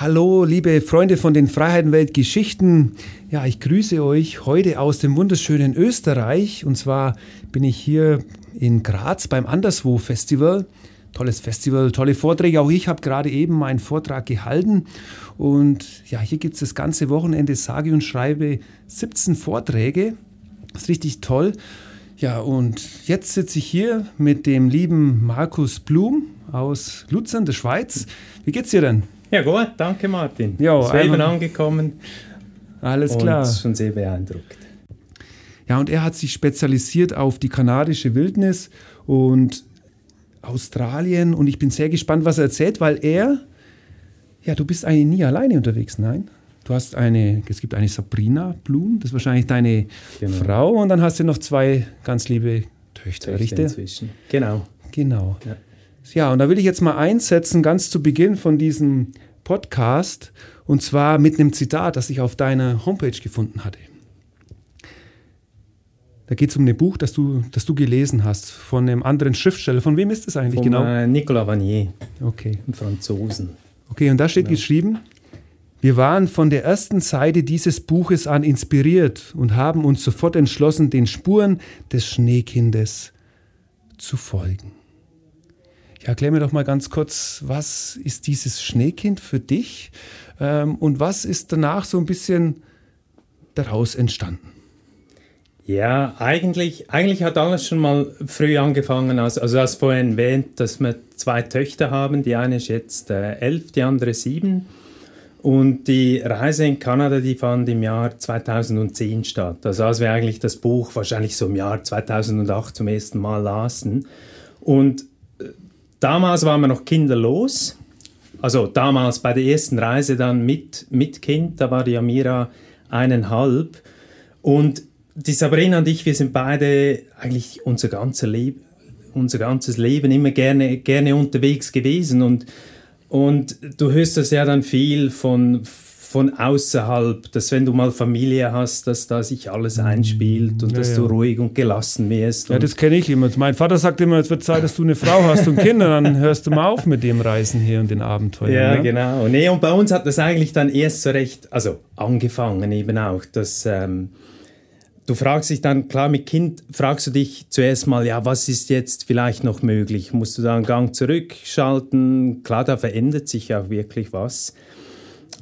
Hallo, liebe Freunde von den Freiheitenwelt Geschichten. Ja, ich grüße euch heute aus dem wunderschönen Österreich. Und zwar bin ich hier in Graz beim Anderswo Festival. Tolles Festival, tolle Vorträge. Auch ich habe gerade eben meinen Vortrag gehalten. Und ja, hier gibt es das ganze Wochenende, sage und schreibe 17 Vorträge. Das ist richtig toll. Ja, und jetzt sitze ich hier mit dem lieben Markus Blum aus Luzern, der Schweiz. Wie geht's dir denn? Ja, gut, danke Martin. Ja, Soeben angekommen. Alles klar. Und schon sehr beeindruckt. Ja, und er hat sich spezialisiert auf die kanadische Wildnis und Australien. Und ich bin sehr gespannt, was er erzählt, weil er, ja, du bist eigentlich nie alleine unterwegs, nein? Du hast eine, es gibt eine Sabrina Blum, das ist wahrscheinlich deine genau. Frau. Und dann hast du noch zwei ganz liebe Töchter, Töchter richtig? Inzwischen. Genau. Genau. Ja. Ja, und da will ich jetzt mal einsetzen, ganz zu Beginn von diesem Podcast, und zwar mit einem Zitat, das ich auf deiner Homepage gefunden hatte. Da geht es um ein Buch, das du, das du gelesen hast, von einem anderen Schriftsteller. Von wem ist das eigentlich von, genau? Äh, Nicolas Vanier. Okay. Ein Franzosen. Okay, und da steht genau. geschrieben, wir waren von der ersten Seite dieses Buches an inspiriert und haben uns sofort entschlossen, den Spuren des Schneekindes zu folgen. Ja, erklär mir doch mal ganz kurz, was ist dieses Schneekind für dich ähm, und was ist danach so ein bisschen daraus entstanden? Ja, eigentlich, eigentlich hat alles schon mal früh angefangen. Also, also als vorhin erwähnt, dass wir zwei Töchter haben. Die eine ist jetzt äh, elf, die andere sieben. Und die Reise in Kanada, die fand im Jahr 2010 statt. Also als wir eigentlich das Buch wahrscheinlich so im Jahr 2008 zum ersten Mal lasen. Und Damals waren wir noch kinderlos. Also damals bei der ersten Reise dann mit, mit Kind, da war die Amira eineinhalb. Und die Sabrina und ich, wir sind beide eigentlich unser, ganzer Leb unser ganzes Leben immer gerne, gerne unterwegs gewesen. Und, und du hörst das ja dann viel von, von außerhalb, dass wenn du mal Familie hast, dass da sich alles mhm. einspielt und ja, dass ja. du ruhig und gelassen wirst. Ja, das kenne ich immer. Mein Vater sagt immer, es wird Zeit, dass du eine Frau hast und Kinder, dann hörst du mal auf mit dem Reisen hier und den Abenteuern. Ja, ne? genau. Nee, und bei uns hat das eigentlich dann erst so recht, also angefangen eben auch, dass ähm, du fragst dich dann, klar, mit Kind fragst du dich zuerst mal, ja, was ist jetzt vielleicht noch möglich? Musst du da einen Gang zurückschalten? Klar, da verändert sich auch wirklich was.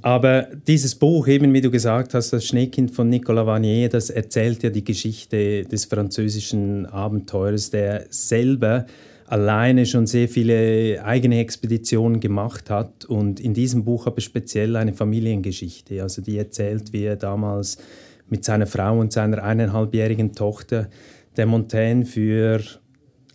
Aber dieses Buch, eben wie du gesagt hast, das Schneekind von Nicolas Vanier, das erzählt ja die Geschichte des französischen Abenteurers, der selber alleine schon sehr viele eigene Expeditionen gemacht hat und in diesem Buch aber speziell eine Familiengeschichte. Also die erzählt, wie er damals mit seiner Frau und seiner eineinhalbjährigen Tochter der Montaigne für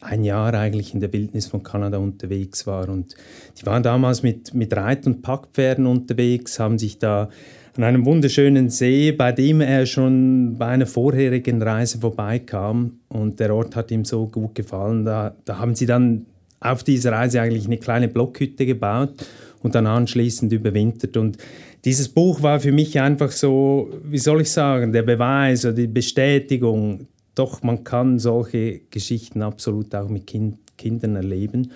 ein Jahr eigentlich in der Wildnis von Kanada unterwegs war. Und die waren damals mit, mit Reit- und Packpferden unterwegs, haben sich da an einem wunderschönen See, bei dem er schon bei einer vorherigen Reise vorbeikam. Und der Ort hat ihm so gut gefallen. Da, da haben sie dann auf dieser Reise eigentlich eine kleine Blockhütte gebaut und dann anschließend überwintert. Und dieses Buch war für mich einfach so, wie soll ich sagen, der Beweis oder die Bestätigung, doch, man kann solche Geschichten absolut auch mit kind, Kindern erleben.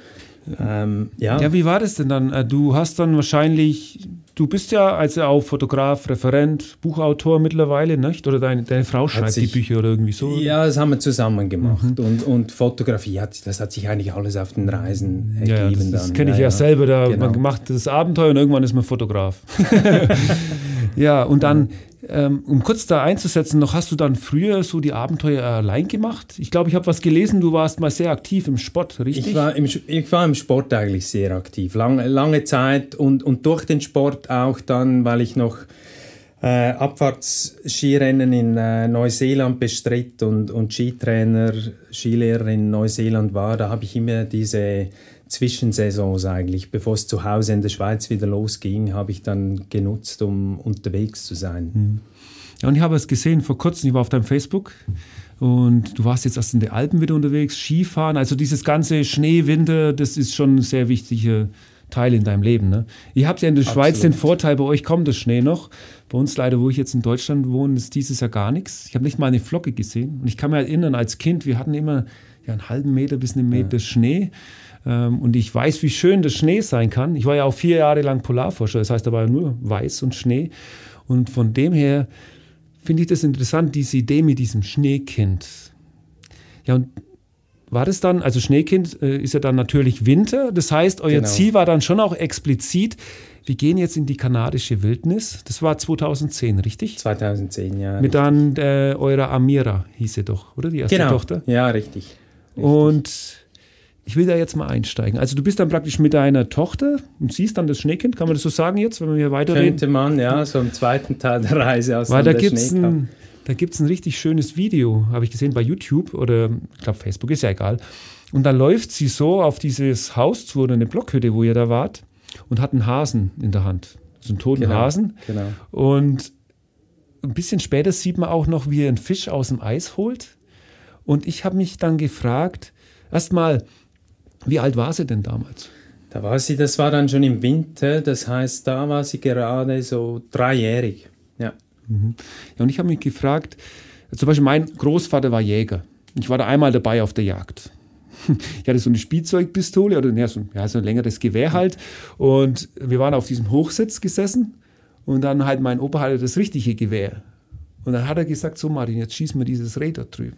Ähm, ja. ja, wie war das denn dann? Äh, du hast dann wahrscheinlich, du bist ja also auch Fotograf, Referent, Buchautor mittlerweile, nicht? Oder deine, deine Frau schreibt sich, die Bücher oder irgendwie so? Ja, das haben wir zusammen gemacht. Mhm. Und, und Fotografie, hat, das hat sich eigentlich alles auf den Reisen ergeben. Ja, das, das kenne ich ja, ja, selber. Da, genau. Man macht das Abenteuer und irgendwann ist man Fotograf. ja, und dann ähm, um kurz da einzusetzen, noch hast du dann früher so die Abenteuer allein gemacht? Ich glaube, ich habe was gelesen, du warst mal sehr aktiv im Sport, richtig? Ich war im, ich war im Sport eigentlich sehr aktiv, lange, lange Zeit und, und durch den Sport auch dann, weil ich noch äh, Abfahrtsskirennen in äh, Neuseeland bestritt und, und Skitrainer, Skilehrer in Neuseeland war, da habe ich immer diese Zwischensaisons eigentlich. Bevor es zu Hause in der Schweiz wieder losging, habe ich dann genutzt, um unterwegs zu sein. Mhm. Ja, und ich habe es gesehen vor kurzem, ich war auf deinem Facebook und du warst jetzt erst in den Alpen wieder unterwegs, Skifahren, also dieses ganze Schnee, Winter, das ist schon ein sehr wichtiger Teil in deinem Leben. Ne? Ihr habt ja in der Absolut. Schweiz den Vorteil, bei euch kommt der Schnee noch. Bei uns leider, wo ich jetzt in Deutschland wohne, ist dieses Jahr gar nichts. Ich habe nicht mal eine Flocke gesehen. Und ich kann mich erinnern, als Kind, wir hatten immer ja, einen halben Meter bis einen Meter ja. Schnee. Ähm, und ich weiß, wie schön das Schnee sein kann. Ich war ja auch vier Jahre lang Polarforscher, das heißt, da war ja nur Weiß und Schnee. Und von dem her finde ich das interessant, diese Idee mit diesem Schneekind. Ja, und war das dann, also Schneekind äh, ist ja dann natürlich Winter, das heißt, euer genau. Ziel war dann schon auch explizit, wir gehen jetzt in die kanadische Wildnis. Das war 2010, richtig? 2010, ja. Mit richtig. dann äh, eurer Amira, hieß sie doch, oder? Die erste genau. Tochter? Ja, richtig. richtig. Und ich will da jetzt mal einsteigen. Also du bist dann praktisch mit deiner Tochter und siehst dann das Schneekind, kann man das so sagen jetzt, wenn wir hier weiterreden? Könnte man, ja, so im zweiten Teil der Reise aus Weil da gibt es ein, da gibt's ein richtig schönes Video, habe ich gesehen bei YouTube oder ich glaube Facebook, ist ja egal. Und da läuft sie so auf dieses Haus zu oder eine Blockhütte, wo ihr da wart und hat einen Hasen in der Hand. So einen toten genau, Hasen. Genau. Und ein bisschen später sieht man auch noch, wie er einen Fisch aus dem Eis holt. Und ich habe mich dann gefragt, erstmal, wie alt war sie denn damals? Da war sie, das war dann schon im Winter, das heißt, da war sie gerade so dreijährig. Ja. Mhm. ja und ich habe mich gefragt, zum Beispiel mein Großvater war Jäger. Ich war da einmal dabei auf der Jagd. Ich hatte so eine Spielzeugpistole oder ja, so, ja, so ein längeres Gewehr halt. Und wir waren auf diesem Hochsitz gesessen und dann halt mein Opa hatte das richtige Gewehr. Und dann hat er gesagt, so Martin, jetzt schießen wir dieses Reh da drüben.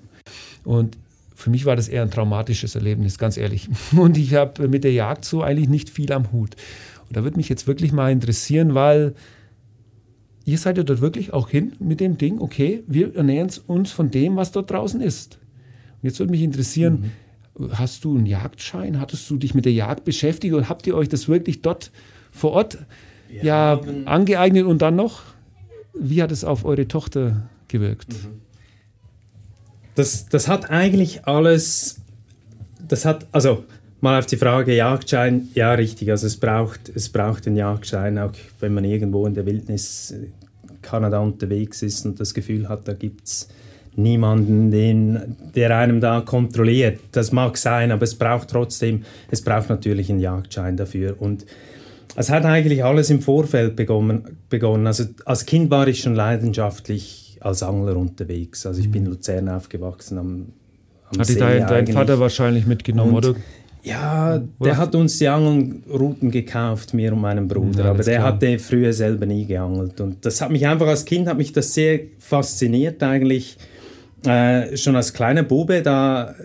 Und für mich war das eher ein traumatisches Erlebnis, ganz ehrlich. Und ich habe mit der Jagd so eigentlich nicht viel am Hut. Und da würde mich jetzt wirklich mal interessieren, weil ihr seid ja dort wirklich auch hin mit dem Ding, okay, wir ernähren uns von dem, was dort draußen ist. Und jetzt würde mich interessieren, mhm. hast du einen Jagdschein? Hattest du dich mit der Jagd beschäftigt und habt ihr euch das wirklich dort vor Ort ja, angeeignet und dann noch? Wie hat es auf eure Tochter gewirkt? Mhm das, das hat eigentlich alles, das hat, also mal auf die Frage Jagdschein, ja richtig, also es braucht, es braucht einen Jagdschein, auch wenn man irgendwo in der Wildnis äh, Kanada unterwegs ist und das Gefühl hat, da gibt es niemanden, den, der einem da kontrolliert. Das mag sein, aber es braucht trotzdem, es braucht natürlich einen Jagdschein dafür und es hat eigentlich alles im Vorfeld begonnen. begonnen. Also als Kind war ich schon leidenschaftlich als Angler unterwegs. Also ich bin in mhm. Luzern aufgewachsen am, am Hat See dein, dein Vater wahrscheinlich mitgenommen, und, oder? Ja, der hat uns die Angelrouten gekauft, mir und meinem Bruder. Ja, aber der klar. hatte früher selber nie geangelt. Und das hat mich einfach als Kind hat mich das sehr fasziniert eigentlich. Äh, schon als kleiner Bube da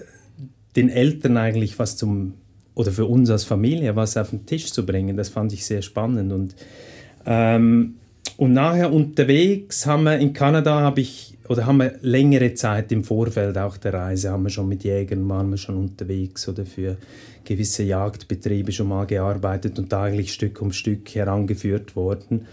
den Eltern eigentlich was zum oder für uns als Familie was auf den Tisch zu bringen, das fand ich sehr spannend und ähm, und nachher unterwegs haben wir in Kanada habe ich oder haben wir längere Zeit im Vorfeld auch der Reise haben wir schon mit Jägern waren wir schon unterwegs oder für gewisse Jagdbetriebe schon mal gearbeitet und eigentlich Stück um Stück herangeführt worden.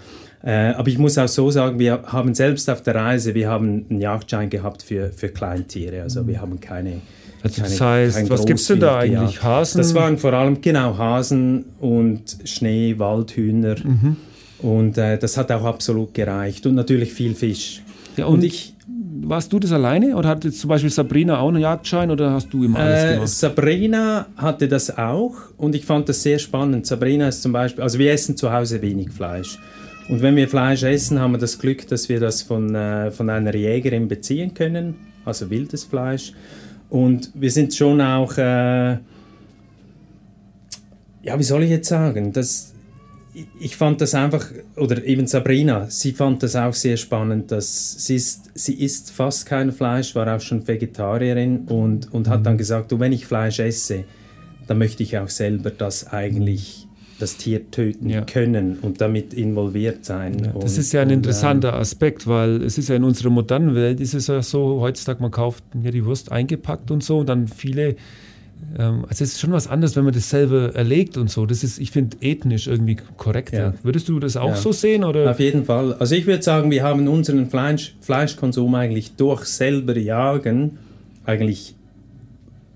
Äh, aber ich muss auch so sagen, wir haben selbst auf der Reise, wir haben einen Jagdschein gehabt für, für Kleintiere, also wir haben keine also das heißt, was gibt es denn da eigentlich? Hasen? Das waren vor allem genau Hasen und Schnee, Waldhühner. Mhm. Und äh, das hat auch absolut gereicht. Und natürlich viel Fisch. Ja, und, und ich, warst du das alleine oder hat jetzt zum Beispiel Sabrina auch einen Jagdschein oder hast du immer alles äh, gemacht? Sabrina hatte das auch und ich fand das sehr spannend. Sabrina ist zum Beispiel, also wir essen zu Hause wenig Fleisch. Und wenn wir Fleisch essen, haben wir das Glück, dass wir das von, äh, von einer Jägerin beziehen können, also wildes Fleisch. Und wir sind schon auch, äh, ja, wie soll ich jetzt sagen, das, ich fand das einfach, oder eben Sabrina, sie fand das auch sehr spannend, dass sie ist, sie isst fast kein Fleisch, war auch schon Vegetarierin und, und hat dann mhm. gesagt, du, wenn ich Fleisch esse, dann möchte ich auch selber das eigentlich das Tier töten ja. können und damit involviert sein. Ja, das und, ist ja ein und, interessanter Aspekt, weil es ist ja in unserer modernen Welt, ist es ja so, heutzutage man kauft ja die Wurst eingepackt und so und dann viele also es ist schon was anderes, wenn man das selber erlegt und so. Das ist, ich finde, ethnisch irgendwie korrekter. Ja. Würdest du das auch ja. so sehen? Oder? Auf jeden Fall. Also ich würde sagen, wir haben unseren Fleisch, Fleischkonsum eigentlich durch selber Jagen eigentlich,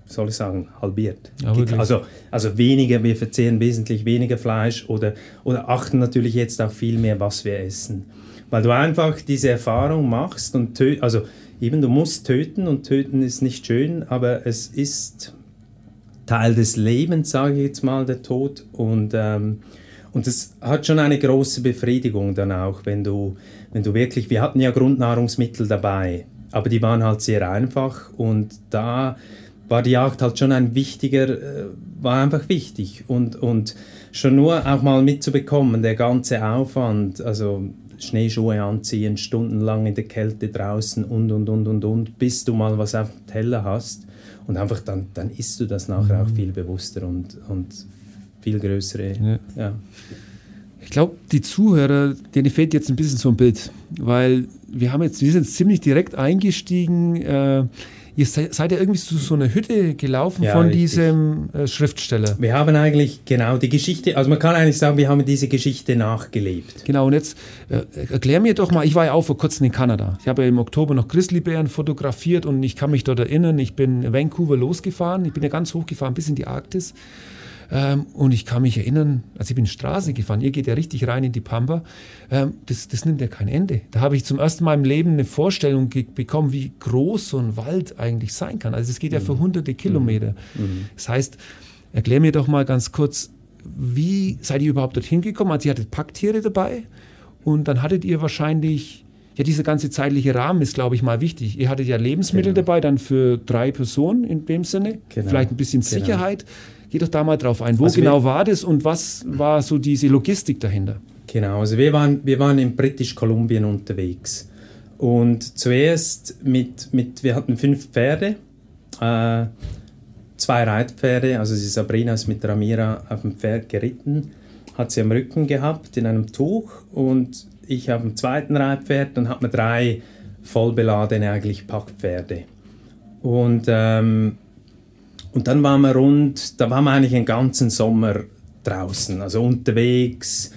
soll ich sagen, halbiert. Ja, also, also weniger, wir verzehren wesentlich weniger Fleisch oder, oder achten natürlich jetzt auch viel mehr, was wir essen. Weil du einfach diese Erfahrung machst und also eben du musst töten und töten ist nicht schön, aber es ist Teil des Lebens, sage ich jetzt mal, der Tod. Und, ähm, und das hat schon eine große Befriedigung dann auch, wenn du, wenn du wirklich, wir hatten ja Grundnahrungsmittel dabei, aber die waren halt sehr einfach und da war die Jagd halt schon ein wichtiger, äh, war einfach wichtig. Und, und schon nur auch mal mitzubekommen, der ganze Aufwand, also Schneeschuhe anziehen, stundenlang in der Kälte draußen und, und, und, und, und, bis du mal was auf dem Teller hast. Und einfach dann, dann isst du das nachher auch mhm. viel bewusster und, und viel größere. Ja. ja. Ich glaube, die Zuhörer, denen fehlt jetzt ein bisschen so ein Bild, weil wir haben jetzt, wir sind ziemlich direkt eingestiegen. Äh, Ihr seid ja irgendwie zu so einer Hütte gelaufen ja, von richtig. diesem äh, Schriftsteller. Wir haben eigentlich, genau, die Geschichte, also man kann eigentlich sagen, wir haben diese Geschichte nachgelebt. Genau, und jetzt äh, erklär mir doch mal, ich war ja auch vor kurzem in Kanada. Ich habe ja im Oktober noch Grizzlybären fotografiert und ich kann mich dort erinnern, ich bin Vancouver losgefahren, ich bin ja ganz hochgefahren bis in die Arktis. Ähm, und ich kann mich erinnern, als ich bin Straße gefahren, ihr geht ja richtig rein in die Pampa, ähm, das, das nimmt ja kein Ende. Da habe ich zum ersten Mal im Leben eine Vorstellung bekommen, wie groß so ein Wald eigentlich sein kann. Also es geht ja für mhm. hunderte Kilometer. Mhm. mhm. Das heißt, erklär mir doch mal ganz kurz, wie seid ihr überhaupt dorthin gekommen? Also ihr hattet Packtiere dabei und dann hattet ihr wahrscheinlich ja, dieser ganze zeitliche Rahmen ist, glaube ich, mal wichtig. Ihr hattet ja Lebensmittel genau. dabei, dann für drei Personen in dem Sinne, genau. vielleicht ein bisschen genau. Geh doch da mal drauf ein. Wo also genau war das und was war so diese Logistik dahinter? Genau, also wir waren, wir waren in British Kolumbien unterwegs. Und zuerst mit, mit wir hatten fünf Pferde, äh, zwei Reitpferde, also die Sabrina ist mit Ramira auf dem Pferd geritten, hat sie am Rücken gehabt in einem Tuch und ich auf dem zweiten Reitpferd, dann hat man drei vollbeladene eigentlich Packpferde. Und ähm, und dann waren wir rund, da waren wir eigentlich den ganzen Sommer draußen, also unterwegs,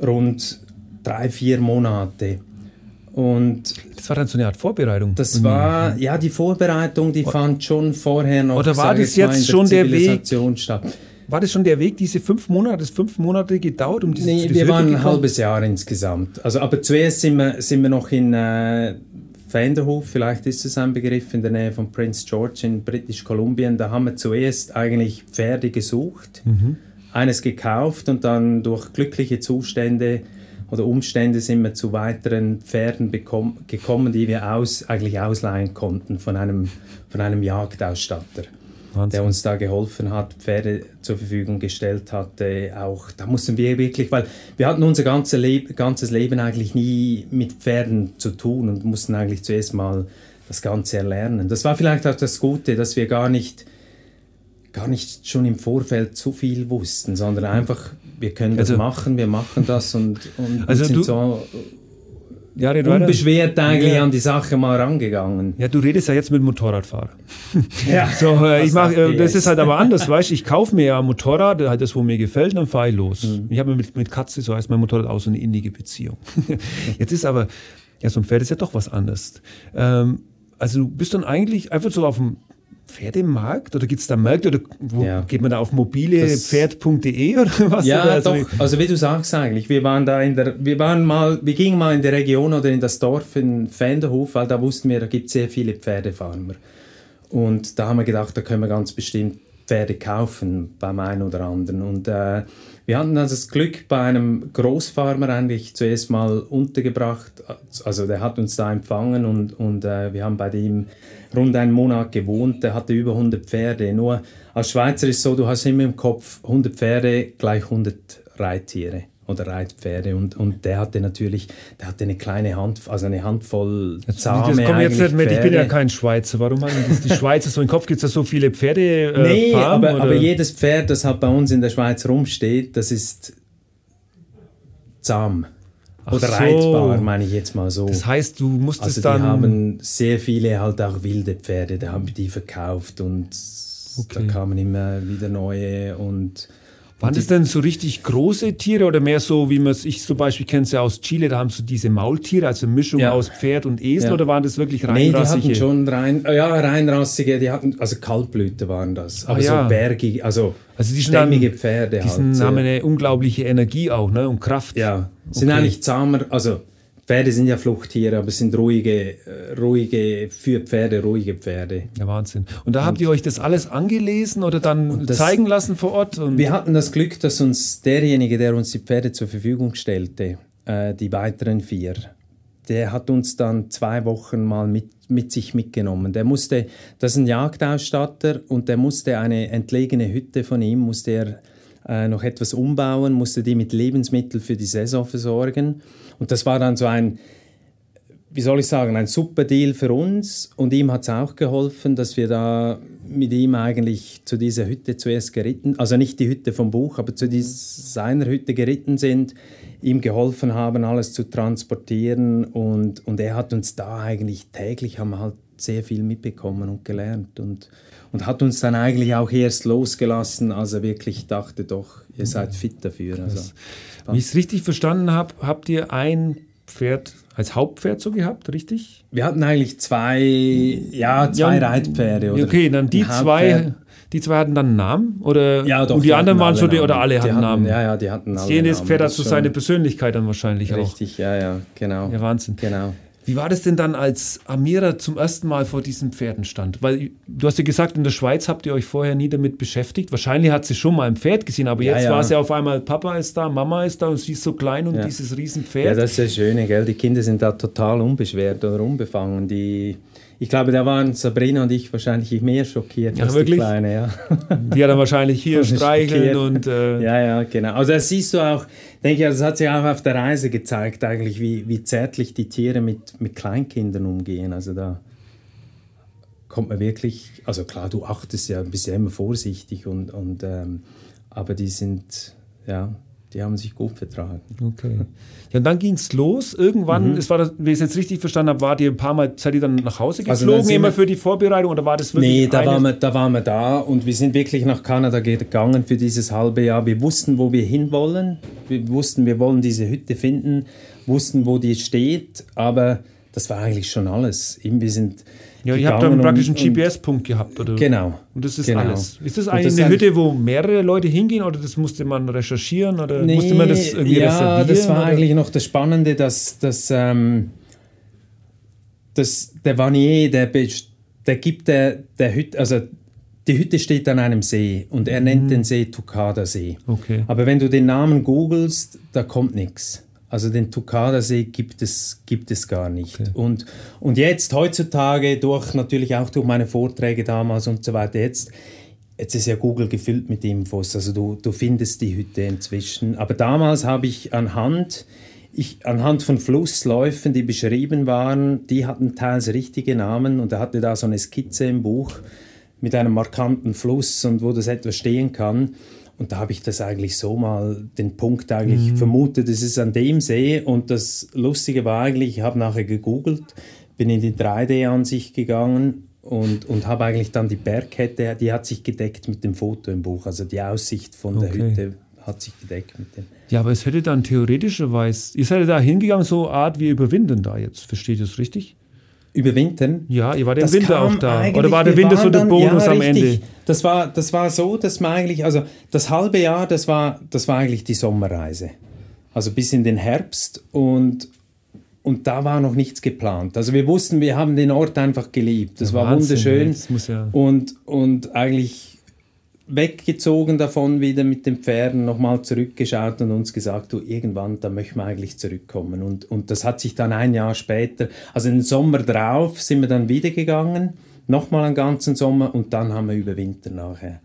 rund drei, vier Monate. Und das war dann so eine Art Vorbereitung. Das war, ja, die Vorbereitung, die fand schon vorher noch. Oder war das jetzt schon der Weg? Statt. War das schon der Weg, diese fünf Monate, das fünf Monate gedauert, um diese Nee, wir waren ein halbes Jahr insgesamt. Also, aber zuerst sind wir, sind wir noch in äh, Vanderhoof, vielleicht ist es ein Begriff, in der Nähe von Prince George in British Kolumbien. Da haben wir zuerst eigentlich Pferde gesucht, mhm. eines gekauft und dann durch glückliche Zustände oder Umstände sind wir zu weiteren Pferden gekommen, die wir aus, eigentlich ausleihen konnten von einem, von einem Jagdausstatter. Wahnsinn. der uns da geholfen hat, Pferde zur Verfügung gestellt hatte. Auch da mussten wir wirklich, weil wir hatten unser ganzes, Leb ganzes Leben eigentlich nie mit Pferden zu tun und mussten eigentlich zuerst mal das Ganze erlernen. Das war vielleicht auch das Gute, dass wir gar nicht gar nicht schon im Vorfeld zu viel wussten, sondern einfach, wir können das also, machen, wir machen das und, und also sind du, so ja, unbeschwert eigentlich ja. an die Sache mal rangegangen. Ja, du redest ja jetzt mit Motorradfahrer. Ja. so, äh, ich mach, äh, das ist halt aber anders, weißt du? Ich kaufe mir ja ein Motorrad, halt das, wo mir gefällt, dann fahre ich los. Mhm. Ich habe mit, mit Katze, so heißt mein Motorrad, auch so eine innige Beziehung. jetzt ist aber, ja, so ein Pferd ist ja doch was anderes. Ähm, also du bist dann eigentlich einfach so auf dem Pferdemarkt oder gibt es da Märkte oder wo ja. geht man da auf mobilepferd.de oder was? Ja, oder? Also doch. Also wie du sagst eigentlich, wir waren da in der, wir waren mal, wir gingen mal in der Region oder in das Dorf in Fenderhof, weil da wussten wir, da gibt es sehr viele Pferdefarmer. Und da haben wir gedacht, da können wir ganz bestimmt Pferde kaufen beim einen oder anderen. Und äh, wir hatten dann das Glück, bei einem Großfarmer eigentlich zuerst mal untergebracht. Also der hat uns da empfangen und, und äh, wir haben bei ihm rund einen Monat gewohnt. Der hatte über 100 Pferde. Nur als Schweizer ist es so, du hast immer im Kopf 100 Pferde gleich 100 Reittiere oder Reitpferde und, und der hatte natürlich, der hatte eine kleine Hand, also eine Handvoll zahme Das kommt jetzt nicht mit, ich bin ja kein Schweizer, warum haben das die Schweizer so im Kopf, gibt es da so viele Pferde? Äh, nee, Farben, aber, aber jedes Pferd, das halt bei uns in der Schweiz rumsteht, das ist zahm. Ach oder so. reitbar, meine ich jetzt mal so. Das heißt, du musstest also dann... die haben sehr viele halt auch wilde Pferde, da haben die verkauft und okay. da kamen immer wieder neue und waren das denn so richtig große Tiere oder mehr so, wie man es, ich zum Beispiel kenne es ja aus Chile, da haben so diese Maultiere, also Mischung ja. aus Pferd und Esel, ja. oder waren das wirklich reinrassige? Nee, die hatten schon rein, ja, reinrassige, die hatten, also Kaltblüte waren das, aber ah, ja. so bergige, also, also die stämmige Pferde die halt. Die haben eine unglaubliche Energie auch, ne, und Kraft. Ja, sind okay. eigentlich zahmer, also Pferde sind ja Fluchttiere, aber es sind ruhige, ruhige, für Pferde ruhige Pferde. Ja, Wahnsinn. Und da und habt ihr euch das alles angelesen oder dann das, zeigen lassen vor Ort? wir hatten das Glück, dass uns derjenige, der uns die Pferde zur Verfügung stellte, äh, die weiteren vier, der hat uns dann zwei Wochen mal mit, mit sich mitgenommen. Der musste, das ist ein Jagdausstatter und der musste eine entlegene Hütte von ihm, musste er äh, noch etwas umbauen, musste die mit Lebensmitteln für die Saison versorgen. Und das war dann so ein, wie soll ich sagen, ein super Deal für uns. Und ihm hat es auch geholfen, dass wir da mit ihm eigentlich zu dieser Hütte zuerst geritten, also nicht die Hütte vom Buch, aber zu dies, seiner Hütte geritten sind, ihm geholfen haben, alles zu transportieren. Und, und er hat uns da eigentlich täglich, haben halt sehr viel mitbekommen und gelernt. Und, und hat uns dann eigentlich auch erst losgelassen, als er wirklich dachte, doch, ihr seid fit dafür. Also, Wie ich es richtig verstanden habe, habt ihr ein Pferd als Hauptpferd so gehabt, richtig? Wir hatten eigentlich zwei, ja, zwei ja, Reitpferde. Oder okay, dann die zwei, die zwei hatten dann einen Namen? Oder, ja, doch, und die, die anderen waren so, die, oder alle hatten, hatten, Namen? Ja, ja, die hatten alle Jedes Pferd hat so seine Persönlichkeit dann wahrscheinlich richtig, auch. Richtig, ja, ja, genau. Ja, Wahnsinn. Genau. Wie war das denn dann, als Amira zum ersten Mal vor diesen Pferden stand? Weil du hast ja gesagt, in der Schweiz habt ihr euch vorher nie damit beschäftigt. Wahrscheinlich hat sie schon mal ein Pferd gesehen, aber ja, jetzt ja. war es ja auf einmal, Papa ist da, Mama ist da und sie ist so klein und ja. dieses Riesenpferd. Ja, das ist das Schöne, gell? Die Kinder sind da total unbeschwert oder unbefangen. Die ich glaube, da waren Sabrina und ich wahrscheinlich mehr schockiert ja, als wirklich? die Kleine. Ja. Die hat dann wahrscheinlich hier streicheln und... Äh ja, ja, genau. Also das siehst du auch, denke ich, das hat sich auch auf der Reise gezeigt eigentlich, wie, wie zärtlich die Tiere mit, mit Kleinkindern umgehen. Also da kommt man wirklich, also klar, du achtest ja, bist ja immer vorsichtig und, und ähm, aber die sind, ja, die haben sich gut vertragen. Okay. Ja, und dann ging es los. Irgendwann, mhm. es war, wie ich es jetzt richtig verstanden habe, war die ein paar Mal, seid ihr dann nach Hause also geflogen, also immer für die Vorbereitung oder war das wirklich? Nee, da waren, wir, da waren wir da und wir sind wirklich nach Kanada gegangen für dieses halbe Jahr. Wir wussten, wo wir hinwollen. Wir wussten, wir wollen diese Hütte finden, wussten, wo die steht, aber das war eigentlich schon alles. wir sind ja, ihr habt dann praktisch einen GPS-Punkt gehabt, oder? Genau. Und das ist genau. alles. Ist das eigentlich das eine Hütte, wo mehrere Leute hingehen oder das musste man recherchieren oder nee, musste man das irgendwie ja, reservieren? Ja, das war oder? eigentlich noch das Spannende, dass, dass, ähm, dass der Vanier, der, der gibt der, der Hütte, also die Hütte steht an einem See und er nennt mhm. den See Tukada See. Okay. Aber wenn du den Namen googelst, da kommt nichts. Also den Tukada-See gibt es, gibt es gar nicht. Okay. Und, und jetzt, heutzutage, durch natürlich auch durch meine Vorträge damals und so weiter, jetzt, jetzt ist ja Google gefüllt mit Infos. Also du, du findest die Hütte inzwischen. Aber damals habe ich anhand, ich, anhand von Flussläufen, die beschrieben waren, die hatten teils richtige Namen und er hatte da so eine Skizze im Buch mit einem markanten Fluss und wo das etwas stehen kann. Und da habe ich das eigentlich so mal, den Punkt eigentlich mhm. vermutet, es ist an dem See. Und das Lustige war eigentlich, ich habe nachher gegoogelt, bin in die 3D-Ansicht gegangen und, und habe eigentlich dann die Bergkette, die hat sich gedeckt mit dem Foto im Buch. Also die Aussicht von okay. der Hütte hat sich gedeckt mit dem. Ja, aber es hätte dann theoretischerweise, ihr seid da hingegangen, so Art, wir überwinden da jetzt, versteht ihr das richtig? Überwintern. Ja, ihr war im Winter auch da. Oder war der Winter so der Bonus ja, am Ende? Das war, das war so, dass man eigentlich, also das halbe Jahr, das war, das war eigentlich die Sommerreise. Also bis in den Herbst und, und da war noch nichts geplant. Also wir wussten, wir haben den Ort einfach geliebt. Das ja, war Wahnsinn, wunderschön. Ja. Und, und eigentlich weggezogen davon, wieder mit den Pferden nochmal zurückgeschaut und uns gesagt, du, irgendwann, da möchten wir eigentlich zurückkommen. Und, und das hat sich dann ein Jahr später, also den Sommer drauf, sind wir dann wieder gegangen, nochmal einen ganzen Sommer und dann haben wir über Winter nachher.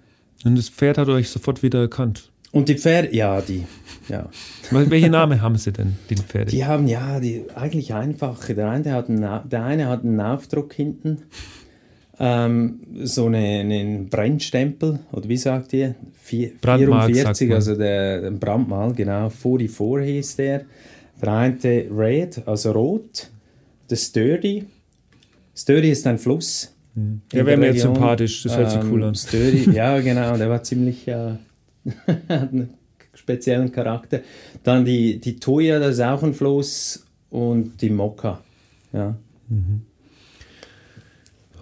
Und das Pferd hat euch sofort wieder erkannt? Und die Pferde, ja, die, ja. Welche Namen haben sie denn, die Pferde? Die haben, ja, die eigentlich einfache. Der eine hat einen, der eine hat einen Aufdruck hinten ähm, so einen eine Brennstempel, oder wie sagt ihr? Vier, 44, also der, der Brandmal, genau. 44 hieß der. Der eine Red, also rot. Der Sturdy. Sturdy ist ein Fluss. Mhm. Der wäre mir jetzt sympathisch, das hört sich cool an. Ähm, Sturdy, ja, genau, der war ziemlich. Äh, hat einen speziellen Charakter. Dann die, die Toya, das ist auch ein Fluss. Und die Mokka. Ja. Mhm.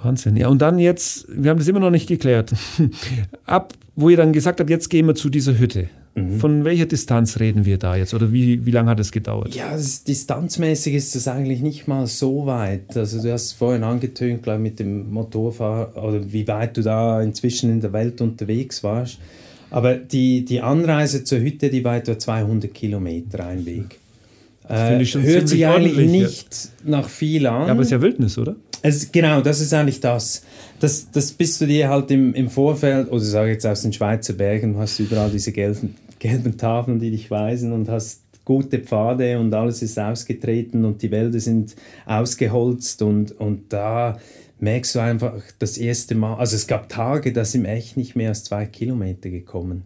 Wahnsinn. Ja, und dann jetzt, wir haben das immer noch nicht geklärt. Ab, wo ihr dann gesagt habt, jetzt gehen wir zu dieser Hütte. Mhm. Von welcher Distanz reden wir da jetzt? Oder wie, wie lange hat es gedauert? Ja, ist, distanzmäßig ist das eigentlich nicht mal so weit. Also du hast vorhin angetönt, glaube mit dem Motorfahr oder wie weit du da inzwischen in der Welt unterwegs warst. Aber die, die Anreise zur Hütte, die war etwa 200 Kilometer ein Weg. Äh, hört sich eigentlich nicht nach viel an. Ja, aber es ist ja Wildnis, oder? Es, genau, das ist eigentlich das. Das, das bist du dir halt im, im Vorfeld, oder sage jetzt aus den Schweizer Bergen, hast du überall diese gelben, gelben Tafeln, die dich weisen und hast gute Pfade und alles ist ausgetreten und die Wälder sind ausgeholzt und, und da merkst du einfach das erste Mal, also es gab Tage, da sind echt nicht mehr als zwei Kilometer gekommen.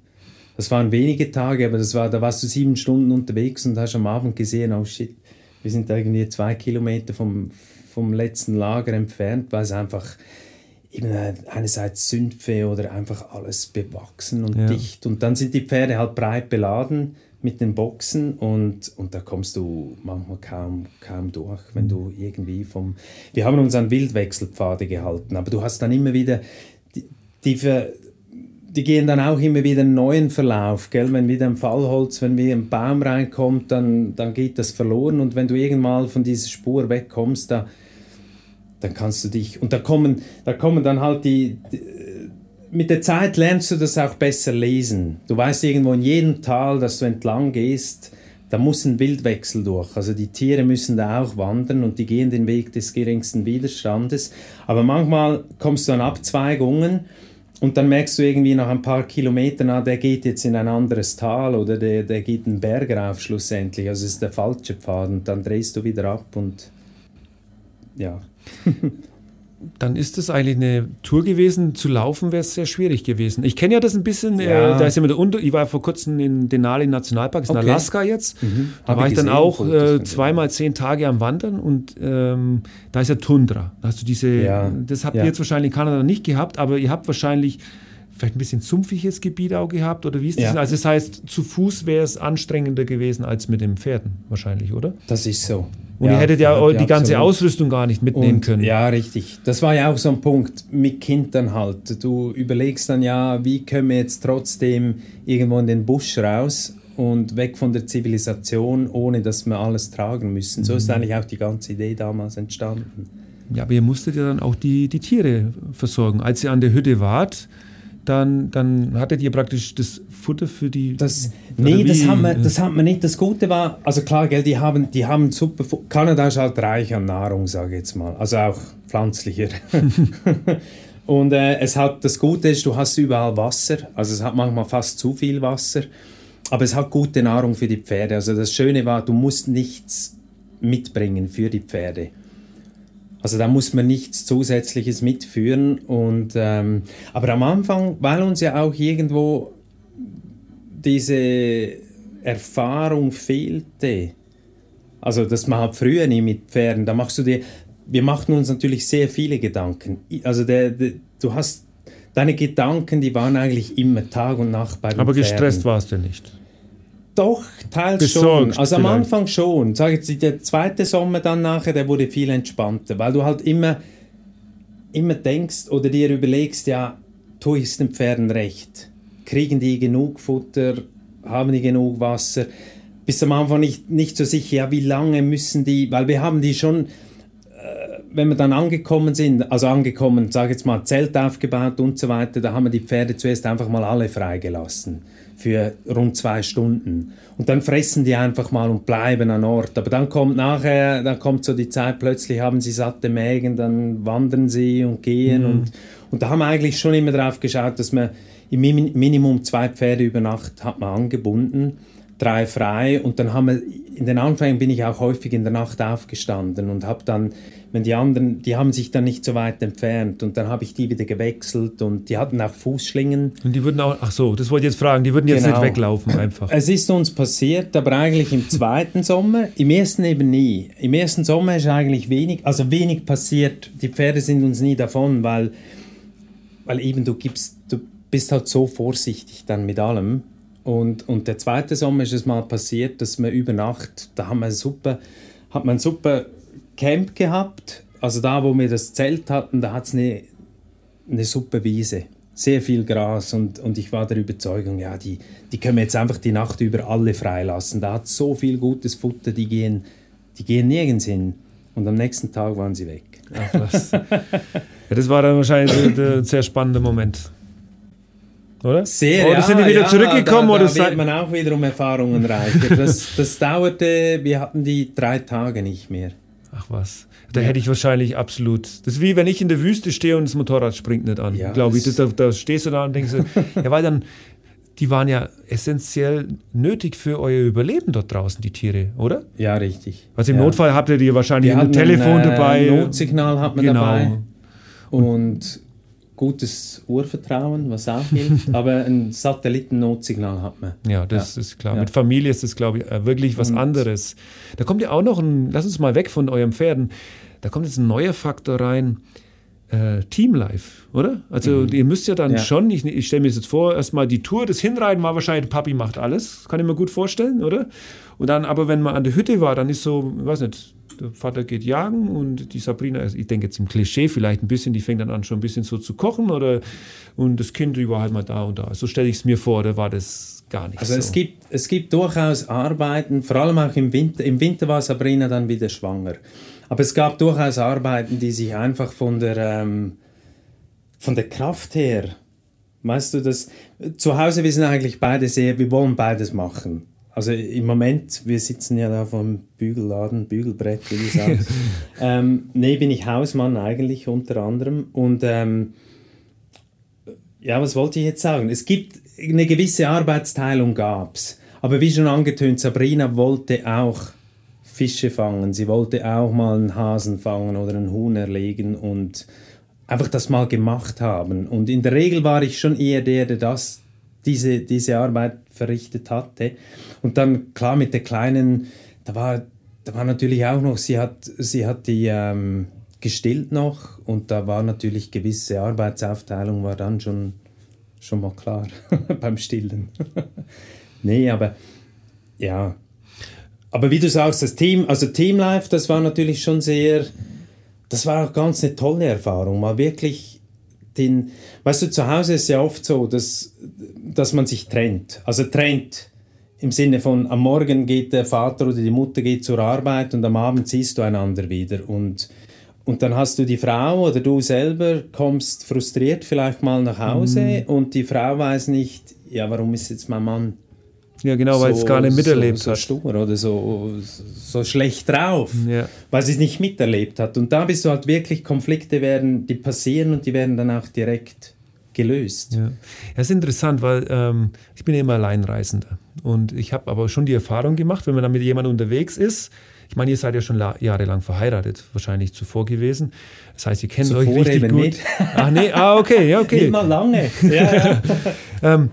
Das waren wenige Tage, aber das war, da warst du sieben Stunden unterwegs und hast am Abend gesehen, oh shit, wir sind irgendwie zwei Kilometer vom, vom letzten Lager entfernt, weil es einfach eben einerseits Sümpfe oder einfach alles bewachsen und ja. dicht. Und dann sind die Pferde halt breit beladen mit den Boxen und, und da kommst du manchmal kaum, kaum durch, wenn du irgendwie vom... Wir haben uns an Wildwechselpfade gehalten, aber du hast dann immer wieder... Die, die, die gehen dann auch immer wieder einen neuen Verlauf, gell? wenn wieder ein Fallholz, wenn wieder ein Baum reinkommt, dann, dann geht das verloren und wenn du irgendwann von dieser Spur wegkommst, da, dann kannst du dich, und da kommen, da kommen dann halt die, die mit der Zeit lernst du das auch besser lesen. Du weißt irgendwo in jedem Tal, dass du entlang gehst, da muss ein Wildwechsel durch. Also die Tiere müssen da auch wandern und die gehen den Weg des geringsten Widerstandes. Aber manchmal kommst du an Abzweigungen und dann merkst du irgendwie nach ein paar Kilometern, ah, der geht jetzt in ein anderes Tal oder der, der geht einen Berg rauf schlussendlich. Also es ist der falsche Pfad und dann drehst du wieder ab und ja. dann ist das eigentlich eine Tour gewesen. Zu laufen wäre es sehr schwierig gewesen. Ich kenne ja das ein bisschen. Äh, ja. Äh, da ist ja mit der Unter ich war vor kurzem in Denali Nationalpark, okay. in Alaska jetzt. Mhm. Da Hab war ich, dann auch äh, zweimal zehn Tage am Wandern und ähm, da ist ja Tundra. Da hast du diese. Ja. Das habt ja. ihr jetzt wahrscheinlich in Kanada nicht gehabt, aber ihr habt wahrscheinlich vielleicht ein bisschen sumpfiges Gebiet auch gehabt oder wie ist das? Ja. Also das heißt, zu Fuß wäre es anstrengender gewesen als mit den Pferden wahrscheinlich, oder? Das ist so. Und ja, ihr hättet ja die ganze absolut. Ausrüstung gar nicht mitnehmen und, können. Ja, richtig. Das war ja auch so ein Punkt mit Kindern halt. Du überlegst dann ja, wie können wir jetzt trotzdem irgendwo in den Busch raus und weg von der Zivilisation, ohne dass wir alles tragen müssen. So ist mhm. eigentlich auch die ganze Idee damals entstanden. Ja, aber ihr musstet ja dann auch die, die Tiere versorgen. Als ihr an der Hütte wart, dann, dann hattet ihr praktisch das Futter für die. Das, nee, das haben, wir, das haben wir nicht. Das Gute war, also klar, gell, die haben, die haben super. Kanada ist halt reich an Nahrung, sage ich jetzt mal. Also auch pflanzlicher. Und äh, es hat, das Gute ist, du hast überall Wasser. Also es hat manchmal fast zu viel Wasser. Aber es hat gute Nahrung für die Pferde. Also das Schöne war, du musst nichts mitbringen für die Pferde. Also da muss man nichts Zusätzliches mitführen. Und, ähm, aber am Anfang, weil uns ja auch irgendwo diese Erfahrung fehlte, also das man halt früher nie mit Pferden, da machst du dir, wir machten uns natürlich sehr viele Gedanken. Also der, der, du hast deine Gedanken, die waren eigentlich immer Tag und Nacht bei den Aber gestresst warst du nicht. Doch, teils Besorgt schon. Also am vielleicht. Anfang schon. Sag jetzt, der zweite Sommer dann nachher, der wurde viel entspannter, weil du halt immer, immer denkst oder dir überlegst, ja, tue ich es den Pferden recht? Kriegen die genug Futter? Haben die genug Wasser? Bist am Anfang nicht, nicht so sicher, ja, wie lange müssen die, weil wir haben die schon, äh, wenn wir dann angekommen sind, also angekommen, sag jetzt mal, Zelt aufgebaut und so weiter, da haben wir die Pferde zuerst einfach mal alle freigelassen für rund zwei Stunden. Und dann fressen die einfach mal und bleiben an Ort. Aber dann kommt nachher, dann kommt so die Zeit, plötzlich haben sie satte Mägen, dann wandern sie und gehen. Mhm. Und, und da haben wir eigentlich schon immer darauf geschaut, dass man im Minimum zwei Pferde über Nacht hat man angebunden drei frei und dann haben wir, in den Anfängen bin ich auch häufig in der Nacht aufgestanden und habe dann, wenn die anderen, die haben sich dann nicht so weit entfernt und dann habe ich die wieder gewechselt und die hatten auch Fußschlingen. Und die würden auch, ach so, das wollte ich jetzt fragen, die würden jetzt genau. nicht weglaufen einfach. Es ist uns passiert, aber eigentlich im zweiten Sommer, im ersten eben nie. Im ersten Sommer ist eigentlich wenig, also wenig passiert, die Pferde sind uns nie davon, weil, weil eben du gibst, du bist halt so vorsichtig dann mit allem und, und der zweite Sommer ist es mal passiert, dass wir über Nacht, da haben wir super, hat man ein super Camp gehabt. Also da, wo wir das Zelt hatten, da hat es eine, eine super Wiese. Sehr viel Gras und, und ich war der Überzeugung, ja, die, die können wir jetzt einfach die Nacht über alle freilassen. Da hat so viel gutes Futter, die gehen, die gehen nirgends hin. Und am nächsten Tag waren sie weg. Ach, was. ja, das war dann wahrscheinlich ein sehr spannender Moment. Oder? Sehr, oder ja, sind die wieder ja, zurückgekommen? Da, da oder wird man auch wiederum Erfahrungen reicher. Das, das dauerte, wir hatten die drei Tage nicht mehr. Ach was. Da hätte ich wahrscheinlich absolut. Das ist wie wenn ich in der Wüste stehe und das Motorrad springt nicht an. Ja, Glaube ich. das- da, da stehst du da und denkst, so, ja, weil dann, die waren ja essentiell nötig für euer Überleben dort draußen, die Tiere, oder? Ja, richtig. Also im ja. Notfall habt ihr die wahrscheinlich ein Telefon ein, äh, dabei. Notsignal hat man Genau. dabei. Und gutes Urvertrauen, was auch hilft. aber ein Satellitennotsignal hat man. Ja, das ist klar. Ja. Mit Familie ist das, glaube ich, äh, wirklich was Und- anderes. Da kommt ja auch noch ein, lass uns mal weg von euren Pferden, da kommt jetzt ein neuer Faktor rein, äh, Teamlife, oder? Also ihr müsst ja dann Mhm. Ja. schon, ich, ich stelle mir das jetzt vor, erstmal die Tour, das Hinreiten war wahrscheinlich, Papi macht alles, kann ich mir gut vorstellen, oder? Und dann, aber wenn man an der Hütte war, dann ist so, ich weiß nicht, der Vater geht jagen und die Sabrina, also ich denke jetzt im Klischee vielleicht ein bisschen, die fängt dann an schon ein bisschen so zu kochen oder und das Kind, war halt mal da und da. So stelle ich es mir vor, oder war das gar nicht Also so? es, gibt, es gibt durchaus Arbeiten, vor allem auch im Winter. Im Winter war Sabrina dann wieder schwanger. Aber es gab durchaus Arbeiten, die sich einfach von der, ähm, von der Kraft her, weißt du, das, zu Hause, wir sind eigentlich beide sehr, wir wollen beides machen. Also im Moment, wir sitzen ja da vom Bügelladen, Bügelbrett, wie du sagst. ähm, nee, bin ich Hausmann eigentlich unter anderem. Und ähm, ja, was wollte ich jetzt sagen? Es gibt eine gewisse Arbeitsteilung gab's. Aber wie schon angetönt, Sabrina wollte auch Fische fangen. Sie wollte auch mal einen Hasen fangen oder einen Huhn erlegen und einfach das mal gemacht haben. Und in der Regel war ich schon eher der, der das, diese, diese Arbeit verrichtet hatte. Und dann, klar, mit der Kleinen, da war, da war natürlich auch noch, sie hat, sie hat die ähm, gestillt noch und da war natürlich gewisse Arbeitsaufteilung war dann schon, schon mal klar beim Stillen. nee, aber ja. Aber wie du sagst, das Team, also Teamlife, das war natürlich schon sehr, das war auch ganz eine tolle Erfahrung, mal wirklich den, weißt du, zu Hause ist ja oft so, dass, dass man sich trennt. Also trennt im Sinne von, am Morgen geht der Vater oder die Mutter geht zur Arbeit und am Abend siehst du einander wieder. Und, und dann hast du die Frau oder du selber kommst frustriert vielleicht mal nach Hause und die Frau weiß nicht, ja, warum ist jetzt mein Mann Ja, genau, weil es gar nicht miterlebt so, so hat. stur oder so, so schlecht drauf, Ja. weil sie es nicht miterlebt hat. Und da bist du halt wirklich, Konflikte werden, die passieren und die werden dann auch direkt gelöst. Ja. ja, ist interessant, weil ähm, ich bin ja immer Alleinreisender. Und ich habe aber schon die Erfahrung gemacht, wenn man dann mit jemandem unterwegs ist, ich meine, ihr seid ja schon la- jahrelang verheiratet, wahrscheinlich zuvor gewesen. Das heißt, ihr kennt euch Zuvor richtig eben gut. nicht. Ach nee, ah, okay, ja, okay. Nicht mal lange. Ja, ja. Ähm,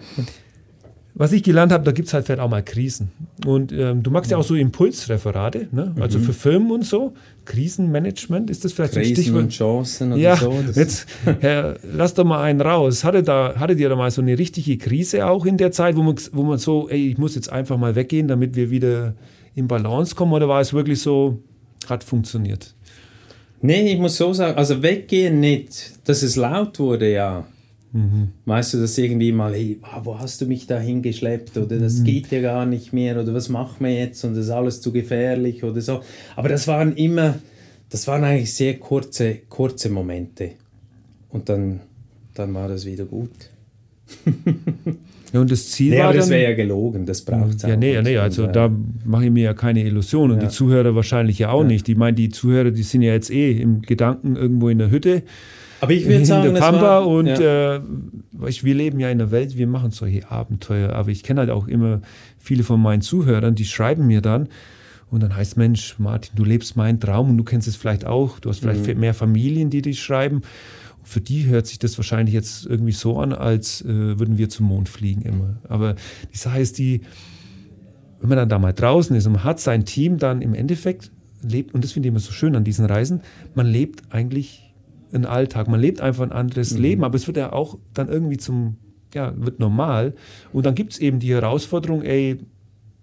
was ich gelernt habe, da gibt es halt vielleicht auch mal Krisen. Und ähm, du magst ja auch so Impulsreferate, ne? also für Film und so. Krisenmanagement, ist das vielleicht ein Krisen Stichwort? und Chancen oder Ja, so. Jetzt Herr, lass doch mal einen raus. Hatte da, hattet ihr da mal so eine richtige Krise auch in der Zeit, wo man, wo man so, ey, ich muss jetzt einfach mal weggehen, damit wir wieder in Balance kommen? Oder war es wirklich so, hat funktioniert? Nee, ich muss so sagen, also weggehen nicht, dass es laut wurde, ja. Weißt du, dass irgendwie mal, hey, wo hast du mich da hingeschleppt oder das geht ja gar nicht mehr oder was machen wir jetzt und das ist alles zu gefährlich oder so. Aber das waren immer, das waren eigentlich sehr kurze, kurze Momente. Und dann, dann war das wieder gut. Ja, und das Ziel Nee, war aber das dann, wäre ja gelogen, das braucht es Ja, nee, nee, also da mache ich mir ja keine Illusionen. Und Ja. die Zuhörer wahrscheinlich ja auch nicht. Ich meine, die Zuhörer, die sind ja jetzt eh im Gedanken irgendwo in der Hütte, Aber ich würde in sagen, der das war, und ja. äh, wir leben ja in einer Welt, wir machen solche Abenteuer. Aber ich kenne halt auch immer viele von meinen Zuhörern, die schreiben mir dann und dann heißt, Mensch, Martin, du lebst meinen Traum und du kennst es vielleicht auch. Du hast Mhm. vielleicht mehr Familien, die dich schreiben. Und für die hört sich das wahrscheinlich jetzt irgendwie so an, als äh, würden wir zum Mond fliegen immer. Aber die Sache ist die, wenn man dann da mal draußen ist und man hat sein Team dann im Endeffekt lebt, und das finde ich immer so schön an diesen Reisen, man lebt eigentlich einen Alltag, man lebt einfach ein anderes Leben, aber es wird ja auch dann irgendwie zum, ja, wird normal. Und dann gibt es eben die Herausforderung, ey,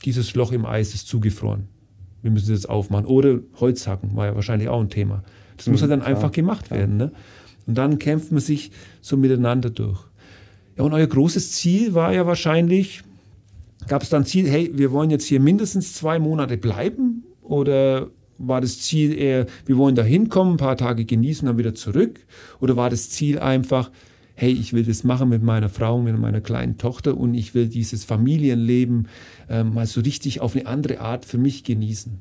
dieses Loch im Eis ist zugefroren. Wir müssen es jetzt aufmachen. Oder Holz hacken, war ja wahrscheinlich auch ein Thema. Das muss ja dann klar, einfach gemacht werden. Ne? Und dann kämpft man sich so miteinander durch. Ja, und euer großes Ziel war ja wahrscheinlich, gab es dann Ziel, hey, wir wollen jetzt hier mindestens zwei Monate bleiben? Oder war das Ziel eher, wir wollen da hinkommen, ein paar Tage genießen, dann wieder zurück? Oder war das Ziel einfach, hey, ich will das machen mit meiner Frau, mit meiner kleinen Tochter und ich will dieses Familienleben äh, mal so richtig auf eine andere Art für mich genießen.